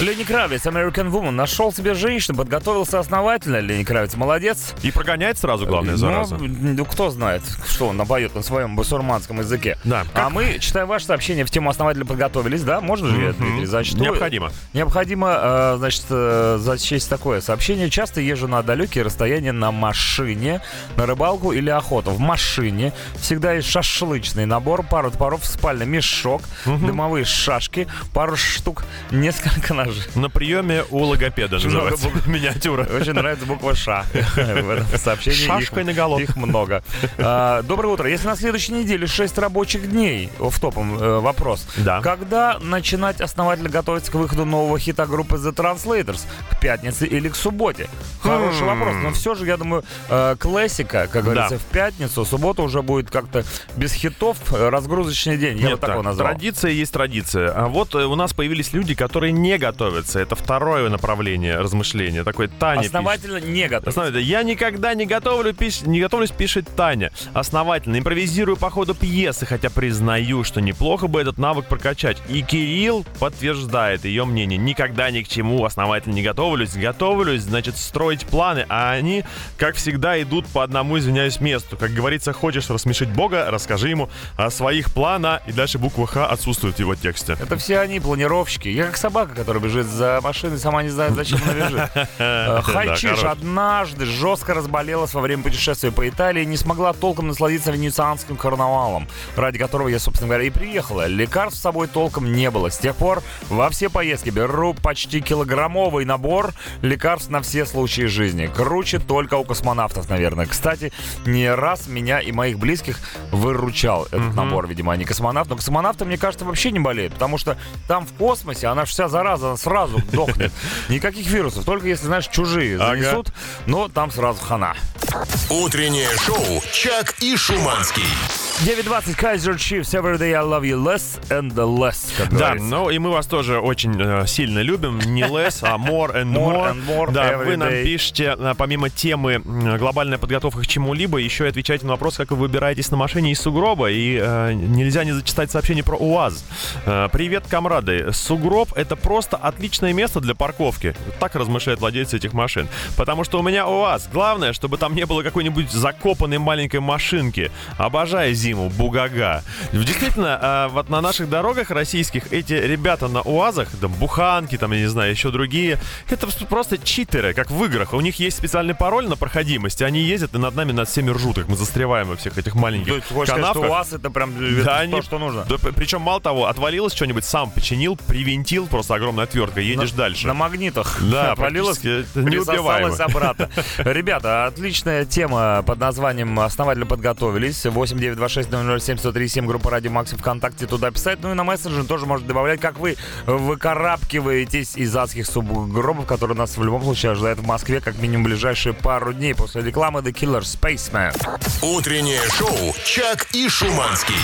Лени Кравец, American Woman, нашел себе женщину, подготовился основательно. Лени Кравец, молодец. И прогонять сразу, главное, зараза. Ну, ну, кто знает, что он напоет на своем басурманском языке. Да. А мы, читаем ваше сообщение, в тему основательно подготовились, да? Можно же я, Дмитрий, зачту? Необходимо. Необходимо, э, значит, э, зачесть такое сообщение. Часто езжу на далекие расстояния на машине, на рыбалку или охоту. В машине всегда есть шашлычный набор, пару топоров, спальный мешок, дымовые шашки, пару штук, несколько ножей. На приеме у логопеда называется. Миниатюра. Очень нравится буква Ш в этом сообщении. Шашкой Их- наголо. Их много. А, Доброе утро. Если на следующей неделе 6 рабочих дней, в топом э, вопрос. Да. Когда начинать основательно готовиться к выходу нового хита группы The Translators? К пятнице или к субботе? Хороший Хм. вопрос. Но все же, я думаю, э, классика, как говорится, в пятницу. Суббота уже будет как-то без хитов. э, Разгрузочный день. Я Нет, вот так его назвал. Традиция есть традиция. А вот у нас появились люди, которые не готовятся. Это второе направление размышления. Такой Таня пишет. Основательно не готов. Основательно. Я никогда не готовлю, пиш- не готовлюсь, пишет Таня. Основательно. Импровизирую по ходу пьесы, хотя признаю, что неплохо бы этот навык прокачать. И Кирилл подтверждает ее мнение. Никогда ни к чему основательно не готовлюсь. Готовлюсь, значит, строить планы, а они, как всегда, идут по одному, извиняюсь, месту. Как говорится, хочешь рассмешить Бога, расскажи ему о своих планах, и дальше буква Х отсутствует в его тексте. Это все они, планировщики. Я как собака, которая бежит за машиной, сама не знает, зачем она бежит. Э, Хайчиш однажды жестко разболелась во время путешествия по Италии и не смогла толком насладиться венецианским карнавалом, ради которого я, собственно говоря, и приехала. Лекарств с собой толком не было. С тех пор во все поездки беру почти килограммовый набор лекарств на все случаи жизни. Круче только у космонавтов, наверное. Кстати, не раз меня и моих близких выручал этот набор, видимо, а не космонавт. Но космонавты, мне кажется, вообще не болеют, потому что там в космосе она вся зараза сразу дохнет. Никаких вирусов, только если, знаешь, чужие Ага. занесут, но там сразу хана. Утреннее шоу «Чак и Шуманский». 9.20 Kaiser Chiefs, Every day I love you less and less, как Да, говорится. ну и мы вас тоже очень э, сильно любим. Не less, а more and More more. and more да, every вы нам day. пишете, э, помимо темы м, глобальная подготовка к чему-либо, еще и отвечаете на вопрос, как вы выбираетесь на машине из сугроба. И э, нельзя не зачитать сообщение про УАЗ. Э, Привет, комрады. Сугроб — это просто отличное место для парковки. Так размышляют владельцы этих машин. Потому что у меня УАЗ. Главное, чтобы там не было какой-нибудь закопанной маленькой машинки. Обожаю зиму, бугага. Действительно, э, вот на наших дорогах российских эти ребята на УАЗах, там, буханки, там, я не знаю, еще другие, это просто читеры, как в играх. У них есть специальный пароль на проходимость, и они ездят и над нами над всеми ржут, как мы застреваем во всех этих маленьких То есть, хочешь сказать, что у канавках. вас это прям э, Да, то, они- что нужно? Да, причем, мало того, отвалилось что-нибудь, сам починил, привинтил, просто огромная отвертка, едешь на, дальше. На магнитах. Да, Отвалилось, это присосалось обратно. Ребята, отличная тема под названием «Основательно подготовились». 8926-007-1037, группа Радио Макси ВКонтакте, туда писать. Ну и на мессенджер тоже можно добавлять, как вы выкарабкиваетесь из адских субгробов, которые нас в любом случае ожидают в Москве, как минимум ближайшие пару дней после рекламы The Killer Spaceman. Утреннее шоу «Чак и Шуманский».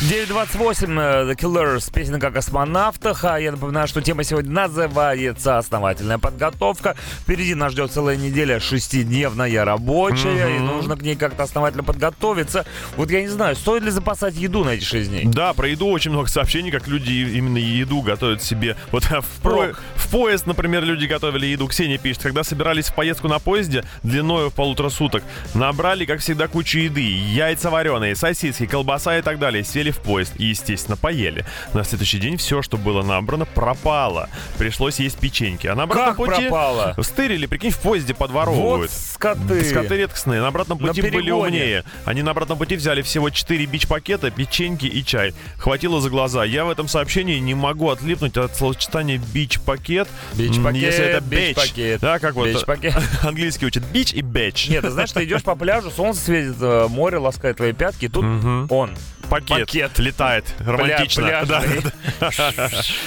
9.28 э, The Killers, песня о космонавтах. А я напоминаю, что тема сегодня называется «Основательная подготовка». Впереди нас ждет целая неделя шестидневная рабочая, и нужно к ней как-то основательно подготовиться. Вот я не знаю, знаю, стоит ли запасать еду на эти 6 дней. Да, про еду очень много сообщений, как люди именно еду готовят себе. Вот в, по- Впрок. в поезд, например, люди готовили еду. Ксения пишет, когда собирались в поездку на поезде длиною в полутора суток, набрали, как всегда, кучу еды. Яйца вареные, сосиски, колбаса и так далее. Сели в поезд и, естественно, поели. На следующий день все, что было набрано, пропало. Пришлось есть печеньки. А на обратном Как пути... пропало? Стырили, прикинь, в поезде Вот подворовывают. скоты. Скоты редкостные. На обратном На пути были перегоне. умнее. Они на обратном пути взяли всего 4 бич-пакета, печеньки и чай. Хватило за глаза. Я в этом сообщении не могу отлипнуть от словосочетания бич-пакет. Бич-пакет, Если это бич. бич-пакет, Да, как вот бич-пакет. английский учат. Бич и бэч. Нет, ты знаешь, ты идешь по пляжу, солнце светит, э, море ласкает твои пятки, и тут он. Пакет, Пакет. летает. Романтично. Пля- Да.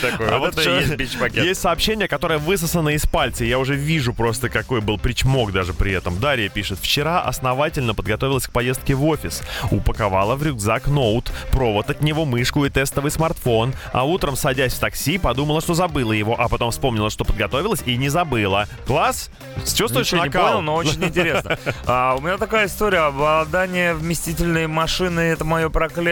Такой, А вот это есть бич-пакет. Есть сообщение, которое высосано из пальца. Я уже вижу просто, какой был причмок даже при этом. Дарья пишет. Вчера основательно подготовилась к поездке в офис. Упаковала в рюкзак ноут, провод от него, мышку и тестовый смартфон. А утром, садясь в такси, подумала, что забыла его, а потом вспомнила, что подготовилась и не забыла. Класс? Чувствуешь Ничего не накал? понял, но очень интересно. А, у меня такая история. Обладание вместительной машины — это мое проклятие.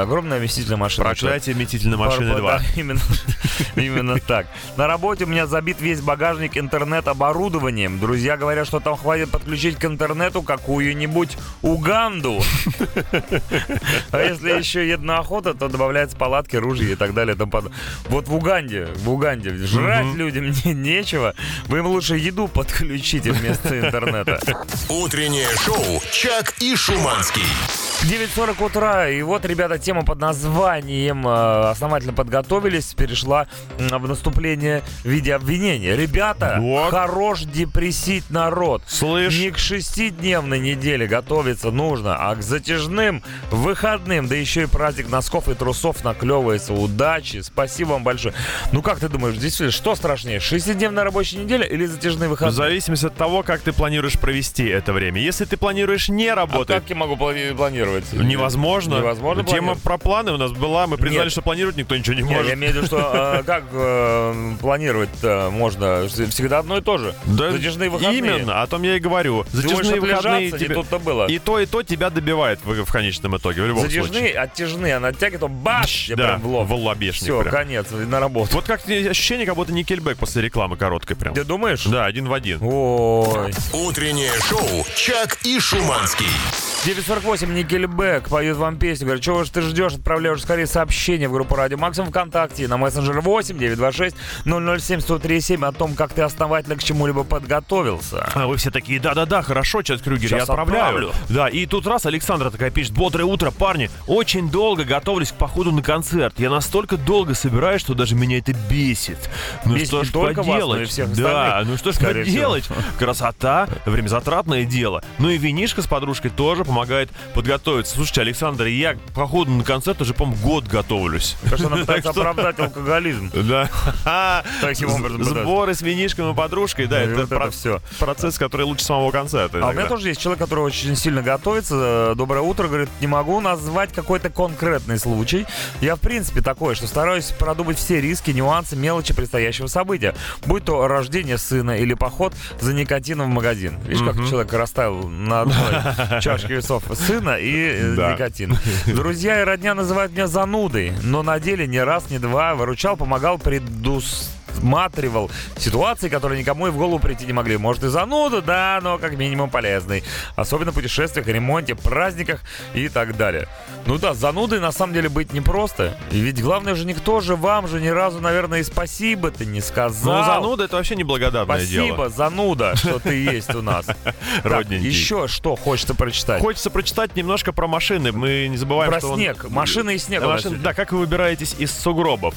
Огромная вместительная машина. Проклятие метительной машины Пар- 2. да, именно, именно так. На работе у меня забит весь багажник интернет-оборудованием. Друзья говорят, что там хватит подключить к интернету какую-нибудь Уганду. А если еще еду на охоту, то добавляются палатки, ружья и так далее. Вот в Уганде, в Уганде жрать людям не- нечего. Вы им лучше еду подключите вместо интернета. Утреннее шоу «Чак и Шуманский». 9.40 утра, и вот, ребята, тема под названием э, «Основательно подготовились» перешла в наступление в виде обвинения. Ребята, Вот. хорош депрессить народ. Слышь? Не к шестидневной неделе готовиться нужно, а к затяжным выходным, да еще и праздник носков и трусов наклевывается. Удачи, спасибо вам большое. Ну как ты думаешь, действительно, что страшнее, шестидневная рабочая неделя или затяжные В выходные? зависимости от того, как ты планируешь провести это время. Если ты планируешь не А работать, как я могу плани- планировать? Невозможно. Невозможно Тема планировать? про планы у нас была. Мы признали, Нет. что планировать никто ничего не Не, может. я имею в виду, что э, как э, планировать можно? Всегда одно и то же. Да Затяжные выходные. Именно, о том я и говорю. Затяжные выходные Не тебе- тут-то было. И то, и то тебя добивает в, в конечном итоге, в любом Затяжные, случае. оттяжные, она оттягивает, то баш, я да, прям в лоб. в лобешник Все, прям. конец, на работу. Вот как ощущение, как будто никельбэк после рекламы короткой прям. Ты думаешь? Да, один в один. Ой. Утреннее шоу «Чак и Шуманский». 948 Никельбэк поет вам песню. Говорит, чего же ты ждешь? Отправляй уже скорее сообщение в группу Радио Максимум ВКонтакте на мессенджер 8 926 007 1037 о том, как ты основательно к чему-либо подготовился. А вы все такие, да-да-да, хорошо, Чат Крюгер, я Щас отправляю. отправлю. Да, и тут раз Александра такая пишет, бодрое утро, парни, очень долго готовлюсь к походу на концерт. Я настолько долго собираюсь, что даже меня это бесит. Ну Бесит что ж вас, поделать? всех да, ну что ж скорее всего. поделать? Красота, времязатратное дело. Ну и винишка с подружкой тоже помогает подготовиться. Слушайте, Александр, я походу на концерт уже, по-моему, год готовлюсь. Так что она пытается оправдать алкоголизм. Да. Таким образом. Сборы с винишком и подружкой, да, это про- всё. процесс, который лучше самого концерта. А у меня тоже есть человек, который очень сильно готовится. Э, Доброе утро, говорит, не могу назвать какой-то конкретный случай. Я, в принципе, такой, что стараюсь продумать все риски, нюансы, мелочи предстоящего события. Будь то рождение сына или поход за никотином в магазин. Видишь, как человек расставил на одной чашке весов сына и э, никотин. Друзья и родня называют меня занудой, но на деле не раз, не два. Выручал, помогал, предусматривал ситуации, которые никому и в голову прийти не могли. Может и зануда, да, но как минимум полезный. Особенно в путешествиях, ремонте, праздниках и так далее. Ну да, занудой на самом деле быть непросто. Ведь главное же никто же вам же ни разу, наверное, и спасибо-то не сказал. Ну, зануда это вообще неблагодарное Спасибо, дело. зануда, что ты есть у нас. Родненький. еще что хочется прочитать? Хочется прочитать немножко про машины. Мы не забываем, Про что он- снег. Машина и снег Да. Да, как вы выбираетесь из сугробов.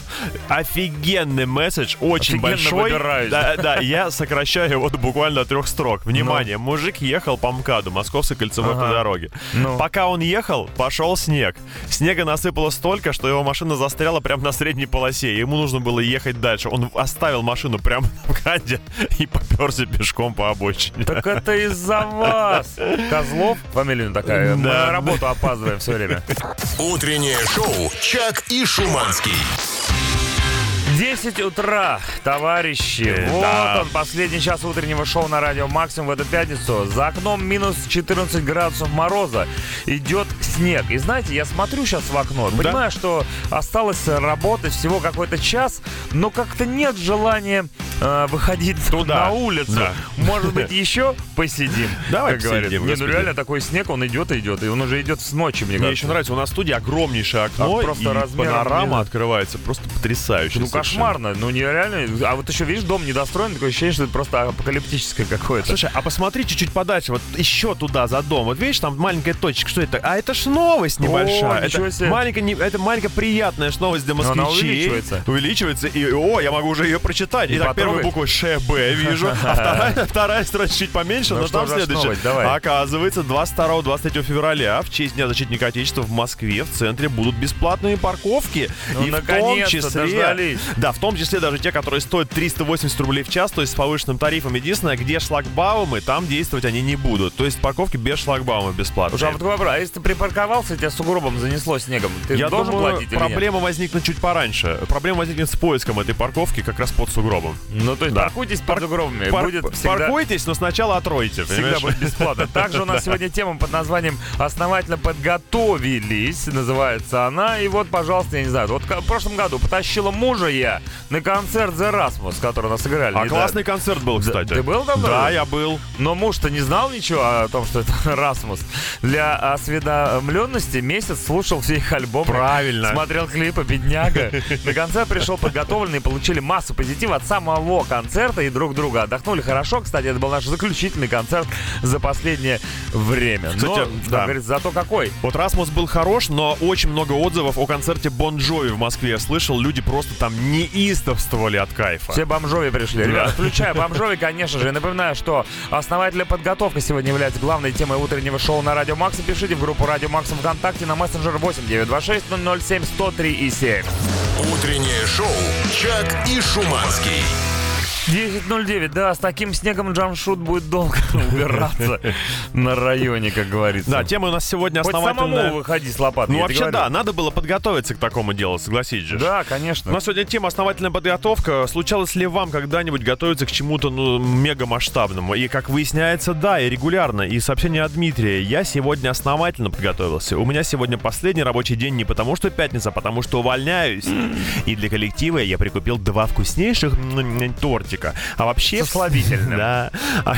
Офигенный месседж, очень Офигенно большой. выбираюсь. Да, да, я сокращаю его до буквально трех строк. Внимание, мужик ехал по МКАДу, Московской кольцевой Ага. автодороге. Ну. Пока он ехал, пошел снег. Снега насыпало столько, что его машина застряла прямо на средней полосе. Ему нужно было ехать дальше. Он оставил машину прямо на МКАДе и поперся пешком по обочине. Так это из-за вас. Козлов, фамилия такая. Мы Да. на работу опаздываем все время. Утреннее шоу «Чак и Шуманский». 10 утра, товарищи. Вот да. он, последний час утреннего шоу на радио Максимум в эту пятницу. За окном минус 14 градусов мороза. Идет снег. И знаете, я смотрю сейчас в окно, Да. понимаю, что осталось работать всего какой-то час, но как-то нет желания э, выходить Туда. на улицу. Да. Может быть, еще посидим? Давай как говорят. посидим, Не, ну реально такой снег, он идет и идет. И он уже идет с ночи, мне Мне кажется. еще нравится, у нас в студии огромнейшее окно, А, просто и размером, панорама открывается просто потрясающе. Ну. Кошмарно, ну нереально. А вот еще, видишь, дом недостроен, такое ощущение, что это просто апокалиптическое какое-то. Слушай, а посмотри чуть-чуть подальше, вот еще туда, за дом. Вот видишь, там маленькая точка, что это? А это ж новость небольшая. ничего это, себе. маленькая, не- это маленькая приятная ж новость для Но она москвичей. увеличивается. Увеличивается, и, о, я могу уже ее прочитать. Итак, первую букву Ш, Б вижу, а вторая, вторая строчка чуть поменьше, Ну но там следующая. Оказывается, 22-23 февраля в честь Дня защитника Отечества в Москве в центре будут бесплатные парковки. Ну, и в том наконец-то числе, дождались. Да, в том числе даже те, которые стоят 380 рублей в час, то есть с повышенным тарифом. Единственное, где шлагбаумы, там действовать они не будут. То есть парковки без шлагбаума бесплатные. Слушай, а вот такой вопрос, а если ты припарковался, тебя сугробом занесло снегом, ты Я должен думаю, платить или нет? проблема возникнет чуть пораньше. Проблема возникнет с поиском этой парковки как раз под сугробом. Ну, то есть Да. паркуйтесь под сугробами, Пар- будет всегда... Паркуйтесь, но сначала отройте. Всегда будет бесплатно. Также у нас сегодня тема под названием «Основательно подготовились», называется она. И вот, пожалуйста, я не знаю, вот в прошлом году потащила мужа я на концерт The Rasmus, который нас играли. А недавно. классный концерт был, кстати. ты был там, Да, я был. Но муж-то не знал ничего о том, что это Расмус. Для осведомленности месяц слушал все их альбомы. Правильно. Смотрел клипы, бедняга. На концерт пришел подготовленный, получили массу позитива от самого концерта и друг друга. Отдохнули хорошо. Кстати, это был наш заключительный концерт за последнее время. Но, Кстати, как да. говорится, зато какой. Вот Расмус был хорош, но очень много отзывов о концерте Бон Джови в Москве. Я слышал, люди просто там неистовствовали от кайфа. Все бомжови пришли. Ребята, включая бомжови, конечно же. И напоминаю, что основательная подготовка сегодня является главной темой утреннего шоу на Радио Макс. Пишите в группу Радио Макс ВКонтакте на мессенджер 8926 007 103 и 7. Утреннее шоу «Чак и Шуманский». 10.09, да, с таким снегом джамшут будет долго убираться на районе, как говорится. Да, тема у нас сегодня Хоть основательная. самому выходи с лопатой. Ну, вообще, да, надо было подготовиться к такому делу, согласись же. Да, У конечно. нас сегодня тема основательная подготовка. Случалось ли вам когда-нибудь готовиться к чему-то ну, мега масштабному? И как выясняется, да, и регулярно. И сообщение от Дмитрия. Я сегодня основательно подготовился. У меня сегодня последний рабочий день не потому, что пятница, а потому что увольняюсь. И для коллектива я прикупил два вкуснейших м, тортика. А вообще... Слабительным. Да. А,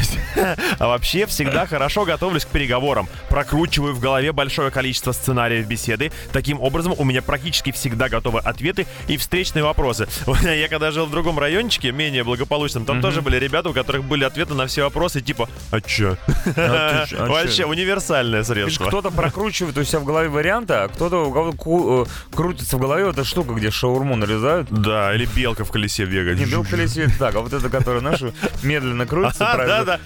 а вообще всегда хорошо готовлюсь к переговорам. Прокручиваю в голове большое количество сценариев беседы. Таким образом, у меня практически всегда готовы ответы и встречные вопросы. Я когда жил в другом райончике, менее благополучном, там тоже были ребята, у которых были ответы на все вопросы, типа, а чё? А Вообще, универсальное средство. кто-то прокручивает у себя в голове варианты, а кто-то у э, крутится в голове эта штука, где шаурму нарезают. Да, или белка в колесе бегает. Не, белка летит так, а вот это, которое, знаешь, медленно крутится, правильно,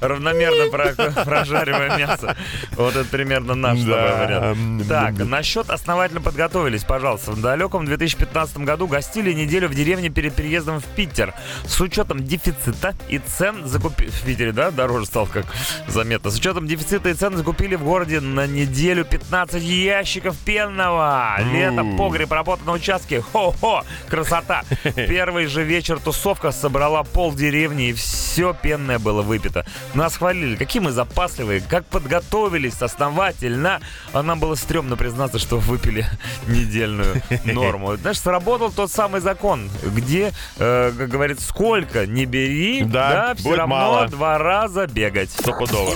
равномерно про- прожаривая мясо. Вот это примерно наш вариант. Так, насчет основательно подготовились, пожалуйста. В далеком 2015 году гостили неделю в деревне перед переездом в Питер. С учетом дефицита и цен закупили... В Питере, да, дороже стал, как заметно. С учетом дефицита и цен закупили в городе на неделю 15 ящиков пенного. Лето, погреб, работа на участке. Хо-хо, красота. Первый же вечер тусовка собрала пол деревни, и все пенное было выпито. Нас хвалили, какие мы запасливые, как подготовились основательно. А нам было стрёмно признаться, что выпили недельную норму. Знаешь, сработал тот самый закон, где, э, как говорится, сколько не бери, Да, да, все будет равно мало. два раза бегать. Стопудово.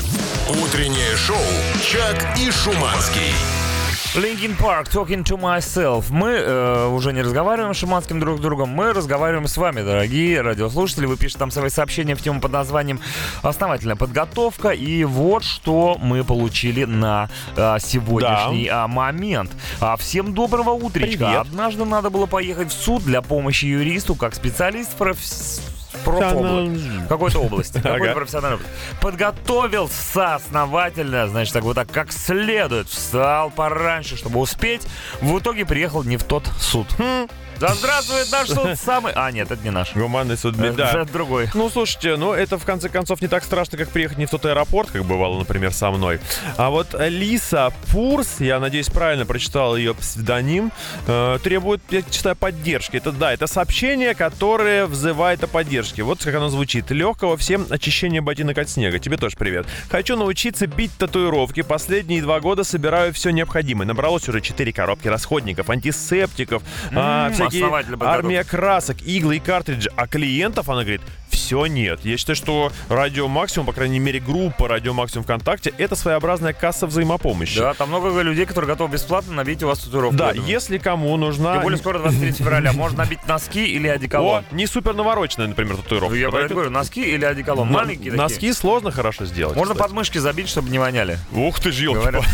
Утреннее шоу «Чак и Шуманский». Linkin Park, Talking to Myself. Мы э, уже не разговариваем с Шиманским друг с другом, мы разговариваем с вами, дорогие радиослушатели. Вы пишете там свои сообщения в тему под названием «Основательная подготовка». И вот что мы получили на э, сегодняшний а, момент. А, всем доброго утречка. Привет. Однажды надо было поехать в суд для помощи юристу как специалист в проф- в профобла- какой-то области, какой-то профессиональной области. Подготовился основательно, значит, так вот так, как следует. Встал пораньше, чтобы успеть. В итоге приехал не в тот суд. Да здравствует наш суд самый... А, нет, это не наш. Гуманный суд, Это да. другой. Ну, слушайте, ну это в конце концов не так страшно, как приехать не в тот аэропорт, как бывало, например, со мной. А вот Лиса Пурс, я надеюсь, правильно прочитал ее псевдоним, э, требует, я читаю, поддержки. Это да, это сообщение, которое взывает о поддержке. Вот как оно звучит. Легкого всем очищения ботинок от снега. Тебе тоже привет. Хочу научиться бить татуировки. Последние два года собираю все необходимое. Набралось уже 4 коробки расходников, антисептиков, а, М, подготовка. армия красок, иглы и картриджи. А клиентов, она говорит, все нет. Я считаю, что Радио Максимум, по крайней мере, группа Радио Максимум ВКонтакте, это своеобразная касса взаимопомощи. Да, там много людей, которые готовы бесплатно набить у вас татуировку. Да, если кому нужна... Тем более скоро 23 февраля. Можно набить носки или О, одеколон. не супер навороченная, например, татуировка. Я про это говорю, носки или одеколон. Но Маленькие такие. Носки сложно хорошо сделать. Можно кстати. подмышки забить, чтобы не воняли. Ух ты ж, елки Говорят-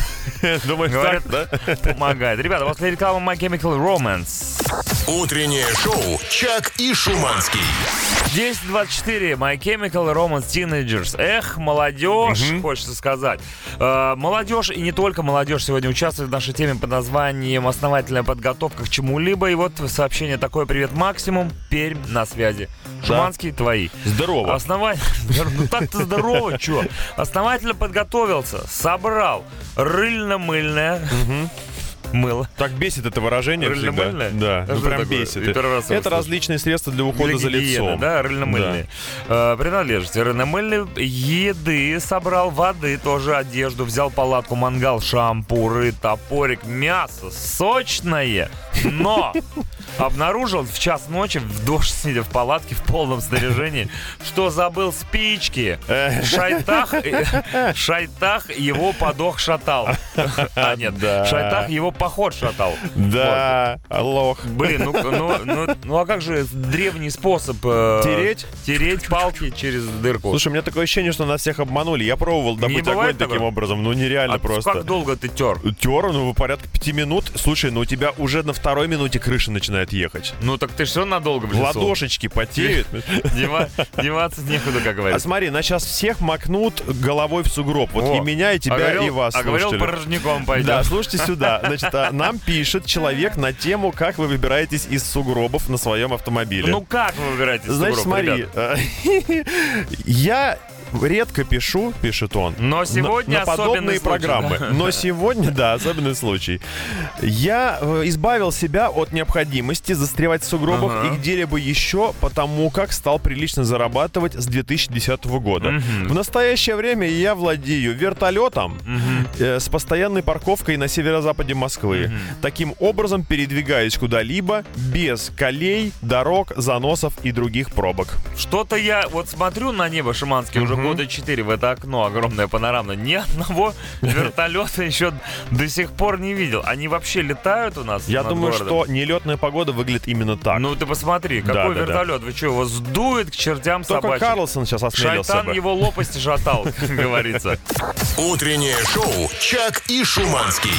Думаешь, говорят- так, да? Помогает. Ребята, после рекламы My Chemical Romance. Утреннее шоу «Чак и Шуманский». 10.24. My Chemical Romance Teenagers. Эх, молодежь, хочется сказать. Э, молодежь и не только молодежь сегодня участвует в нашей теме под названием «Основательная подготовка к чему-либо». И вот сообщение такое. Привет, Максимум. Пермь на связи. Шуманский, твои. Здорово. Основательно. Ну так-то здорово, чё. Основательно подготовился, собрал рыльно-мыльное мыло. Так бесит это выражение всегда. Да, А ну прям бесит. Это различные средства для ухода за лицом. Да, рыльно-мыльные. Э, принадлежности. Рыльно-мыльные еды, собрал воды, тоже одежду, взял палатку, мангал, шампуры, топорик, мясо сочное, но обнаружил в час ночи, в дождь, сидя в палатке в полном снаряжении, что забыл спички. Шайтах, э, Шайтах его подох шатал. А нет, Да. Шайтах его поход шатал. Да, лох. Блин, ну, ну, ну, ну а как же древний способ... э, Тереть? Тереть палки через дырку. Слушай, у меня такое ощущение, что нас всех обманули. Я пробовал добыть огонь таким образом. Ну, нереально а просто. как долго ты тер? Тер, ну, порядка пяти минут. Слушай, ну у тебя уже на второй минуте крыша начинает ехать. Ну так ты все надолго лесу. Ладошечки потеют. Дева- Деваться некуда, как А говорится. смотри, нас сейчас всех макнут головой в сугроб. Вот и меня, и тебя, а и вас, А говорил, порожняком пойдет. Да, слушайте сюда. Значит, а, нам пишет человек на тему, как вы выбираетесь из сугробов на своем автомобиле. Ну как вы выбираете Значит, сугроб, смотри, э, я редко пишу, пишет он. Но на- сегодня на, подобные особенный случай, программы. да. Но сегодня, да, особенный случай. Я э, избавил себя от необходимости застревать в сугробах Ага. и где-либо еще, потому как стал прилично зарабатывать с 2010 года. Мгм. В настоящее время я владею вертолетом э, с постоянной парковкой на северо-западе Москвы. Таким образом передвигаюсь куда-либо без колей, дорог, заносов и других пробок. Что-то я вот смотрю на небо Шиманский уже года четыре в это окно огромное панорамное. Ни одного вертолета еще до сих пор не видел. Они вообще летают у нас Я думаю, городом? что нелетная погода выглядит именно так. Ну ты посмотри, какой да, да. вертолет. Вы что, его сдует к чертям Только собачьим? Карлсон сейчас осмелился Шайтан бы. его лопасти шатал, как говорится. Утреннее шоу «Чак и Шуманский».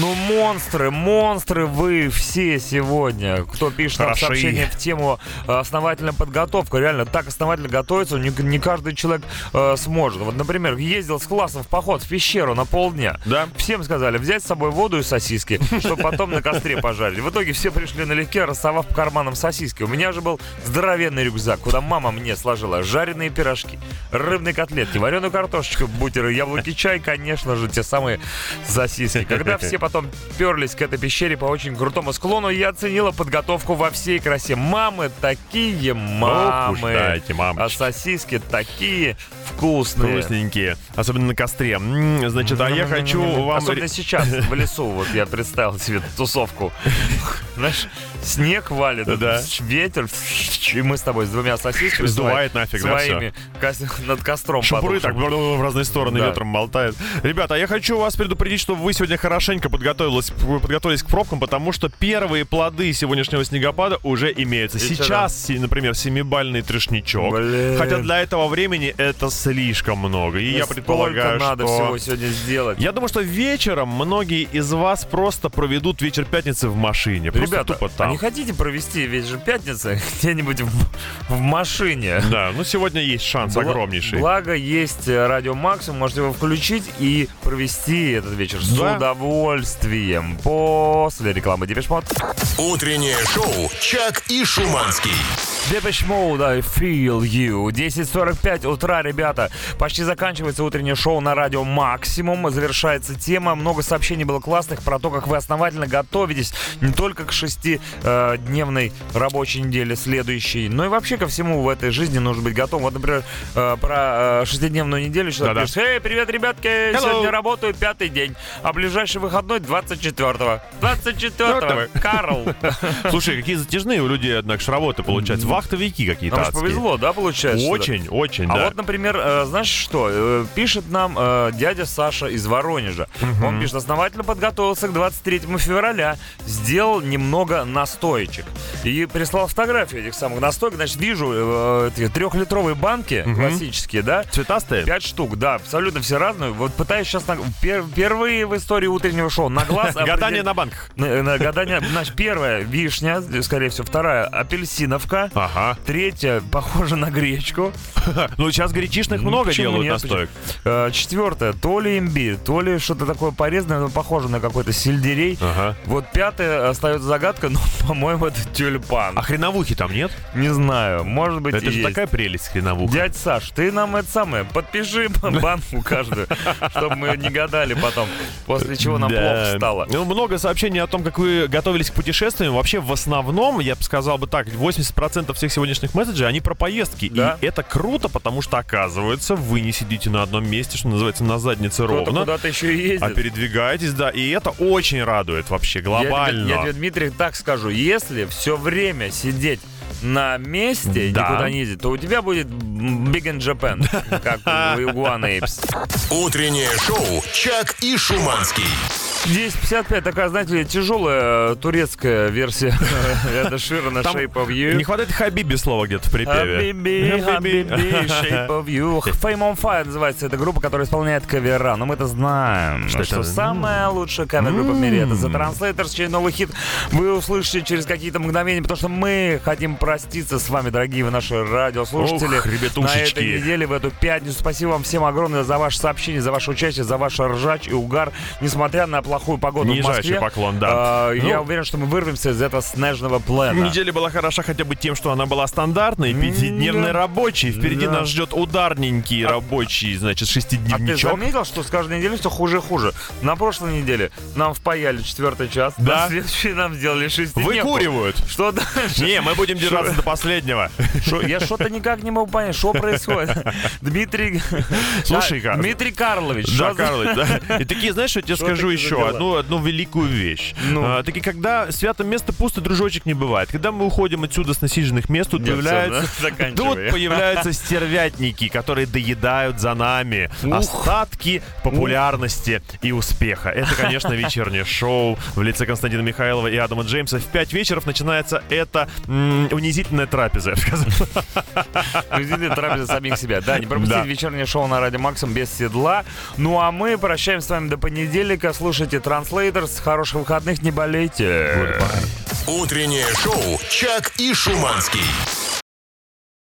Ну, монстры, монстры вы все сегодня. Кто пишет нам сообщение в тему э, основательная подготовка. Реально, так основательно готовиться не, не каждый человек э, сможет. Вот, например, ездил с классом в поход в пещеру на полдня. Да. Всем сказали взять с собой воду и сосиски, чтобы потом на костре пожарить. В итоге все пришли налегке, рассовав по карманам сосиски. У меня же был здоровенный рюкзак, куда мама мне сложила жареные пирожки, рыбные котлетки, вареную картошечку, бутеры, яблоки, чай, конечно же, те самые сосиски. Когда все потом перлись к этой пещере по очень крутому склону, я оценила подготовку во всей красе. Мамы такие Ох уж, мамы. да, эти А сосиски такие вкусные. Вкусненькие. Особенно на костре. Значит, а я хочу вам... Особенно сейчас, в лесу, вот я представил себе тусовку. Знаешь, снег валит, Да. ветер, и мы с тобой с двумя сосисками Сдувает нафиг, да, своими кос- над костром Шампуры так в разные стороны Да. ветром болтают. Ребята, а я хочу вас предупредить, чтобы вы сегодня хорошенько подготовились, подготовились к пробкам, потому что первые плоды сегодняшнего снегопада уже имеются. И что Сейчас, си- например, семибальный трешничок. Блин. Хотя для этого времени это слишком много. И я Столько предполагаю, надо что... всего сегодня сделать. Я думаю, что вечером многие из вас просто проведут вечер пятницы в машине. Просто Ребята, тупо а там. Не хотите провести вечер пятницы где-нибудь в, в машине? Да, ну сегодня есть шанс Бла- огромнейший. Благо есть э, радио Максимум, можете его включить и провести этот вечер с Да. удовольствием после рекламы Depeche Mode. Утреннее шоу «Чак и Шуманский». Depeche Mode, I feel you. 10.45 утра, ребята. Почти заканчивается утреннее шоу на радио Максимум. Завершается тема. Много сообщений было классных про то, как вы основательно готовитесь не только к шестидневной рабочей неделе следующей, но и вообще ко всему в этой жизни нужно быть готовым. Вот, например, э, про э, шестидневную неделю человек Да-да. пишет, «Эй, привет, ребятки, Hello. сегодня работаю пятый день, а ближайший выходной 24-го». 24-го, Карл. Слушай, какие затяжные у людей, однако, ж работы получаются. Вахтовики какие-то Нам повезло, да, получается? Очень, очень, А да. вот, например, э, знаешь что? Э, Пишет нам э, дядя Саша из Воронежа. Он пишет, основательно подготовился к 23 февраля, сделал немного настоечек. И прислал фотографию этих самых настоек. Значит, вижу э, эти трехлитровые банки классические, да? Цветастые? Пять штук, да, абсолютно все разные. Вот пытаюсь сейчас на- пер- впервые в истории утреннего шоу на глаз Гадание на банках. Гадание, значит, первая вишня, скорее всего, вторая апельсиновка, Ага. третья похожа на гречку, Ну, сейчас гречишных ну, много делают настоек. Э, Четвертое, то ли имбирь, то ли что-то такое порезанное, но похоже на какой-то сельдерей. Вот пятое остается загадка, но, по-моему, это тюльпан. А хреновухи там нет? Не знаю, может быть Это и же есть. такая прелесть хреновуха. Дядь Саш, ты нам это самое, подпиши банку каждую, чтобы мы не гадали потом, после чего нам Да. плохо стало. Ну, много сообщений о том, как вы готовились к путешествиям. Вообще, в основном, я бы сказал бы так, 80% всех сегодняшних месседжей, они про поездки. Да. И это круто, потому что, оказывается, вы не сидите на одном месте, что называется, на заднице Кто-то ровно. куда-то еще и А ездит. передвигаетесь, да, и это очень радует вообще Я глобально. я тебе, Дмитрий, так скажу. Если все время сидеть на месте, Да. никуда не ездить, то у тебя будет Big in Japan, как у Iguana Apes. Утреннее шоу «Чак и Шуманский». 10.55, такая, знаете ли, тяжелая э, турецкая версия Эда Ширана Shape of You. Не хватает хабиби слова где-то в припеве. Хабиби, Хабиби, Shape of You. Fame on Fire называется эта группа, которая исполняет кавера. Но мы-то знаем, Что что, это? самая лучшая кавер-группа в мире это The Translators, чей новый хит вы услышите через какие-то мгновения, потому что мы хотим проститься с вами, дорогие вы наши радиослушатели. Ох, на ребятушечки. этой неделе, в эту пятницу. Спасибо вам всем огромное за ваше сообщение, за ваше участие, за ваш ржач и угар, несмотря на плохую погоду в Нижайший Москве. поклон, да. А, Я Ну, уверен, что мы вырвемся из этого снежного плена. Неделя была хороша хотя бы тем, что она была стандартной, пятидневной да. рабочей. Впереди Да. нас ждет ударненький рабочий, значит, А ты шестидневничок. заметил, что с каждой неделей все хуже и хуже? На прошлой неделе нам впаяли четвертый час, Да. на следующей нам сделали шестидневку. Выкуривают. Что дальше? Не, мы будем держаться до последнего. Шо- я что-то никак не могу понять, что происходит. Дмитрий... Слушай-ка. А, Дмитрий Карлович. Да, Карлович, да. И такие, знаешь, я тебе скажу еще дела? одну, одну великую вещь. Ну. А, таки, когда свято место пусто, дружочек не бывает. Когда мы уходим отсюда с насиженных мест, тут Нет, появляются... да, заканчивай. Тут появляются стервятники, которые доедают за нами Ух. остатки популярности и успеха. Это, конечно, вечернее шоу в лице Константина Михайлова и Адама Джеймса. В 5 вечеров начинается это м, унизительная трапеза, я бы сказал. Президент трапеза самих себя. Да, не пропустите Да. вечернее шоу на Радио Максим без седла. Ну а мы прощаемся с вами до понедельника. Слушайте Translators. Хороших выходных, не болейте. Утреннее шоу «Чак и Шуманский».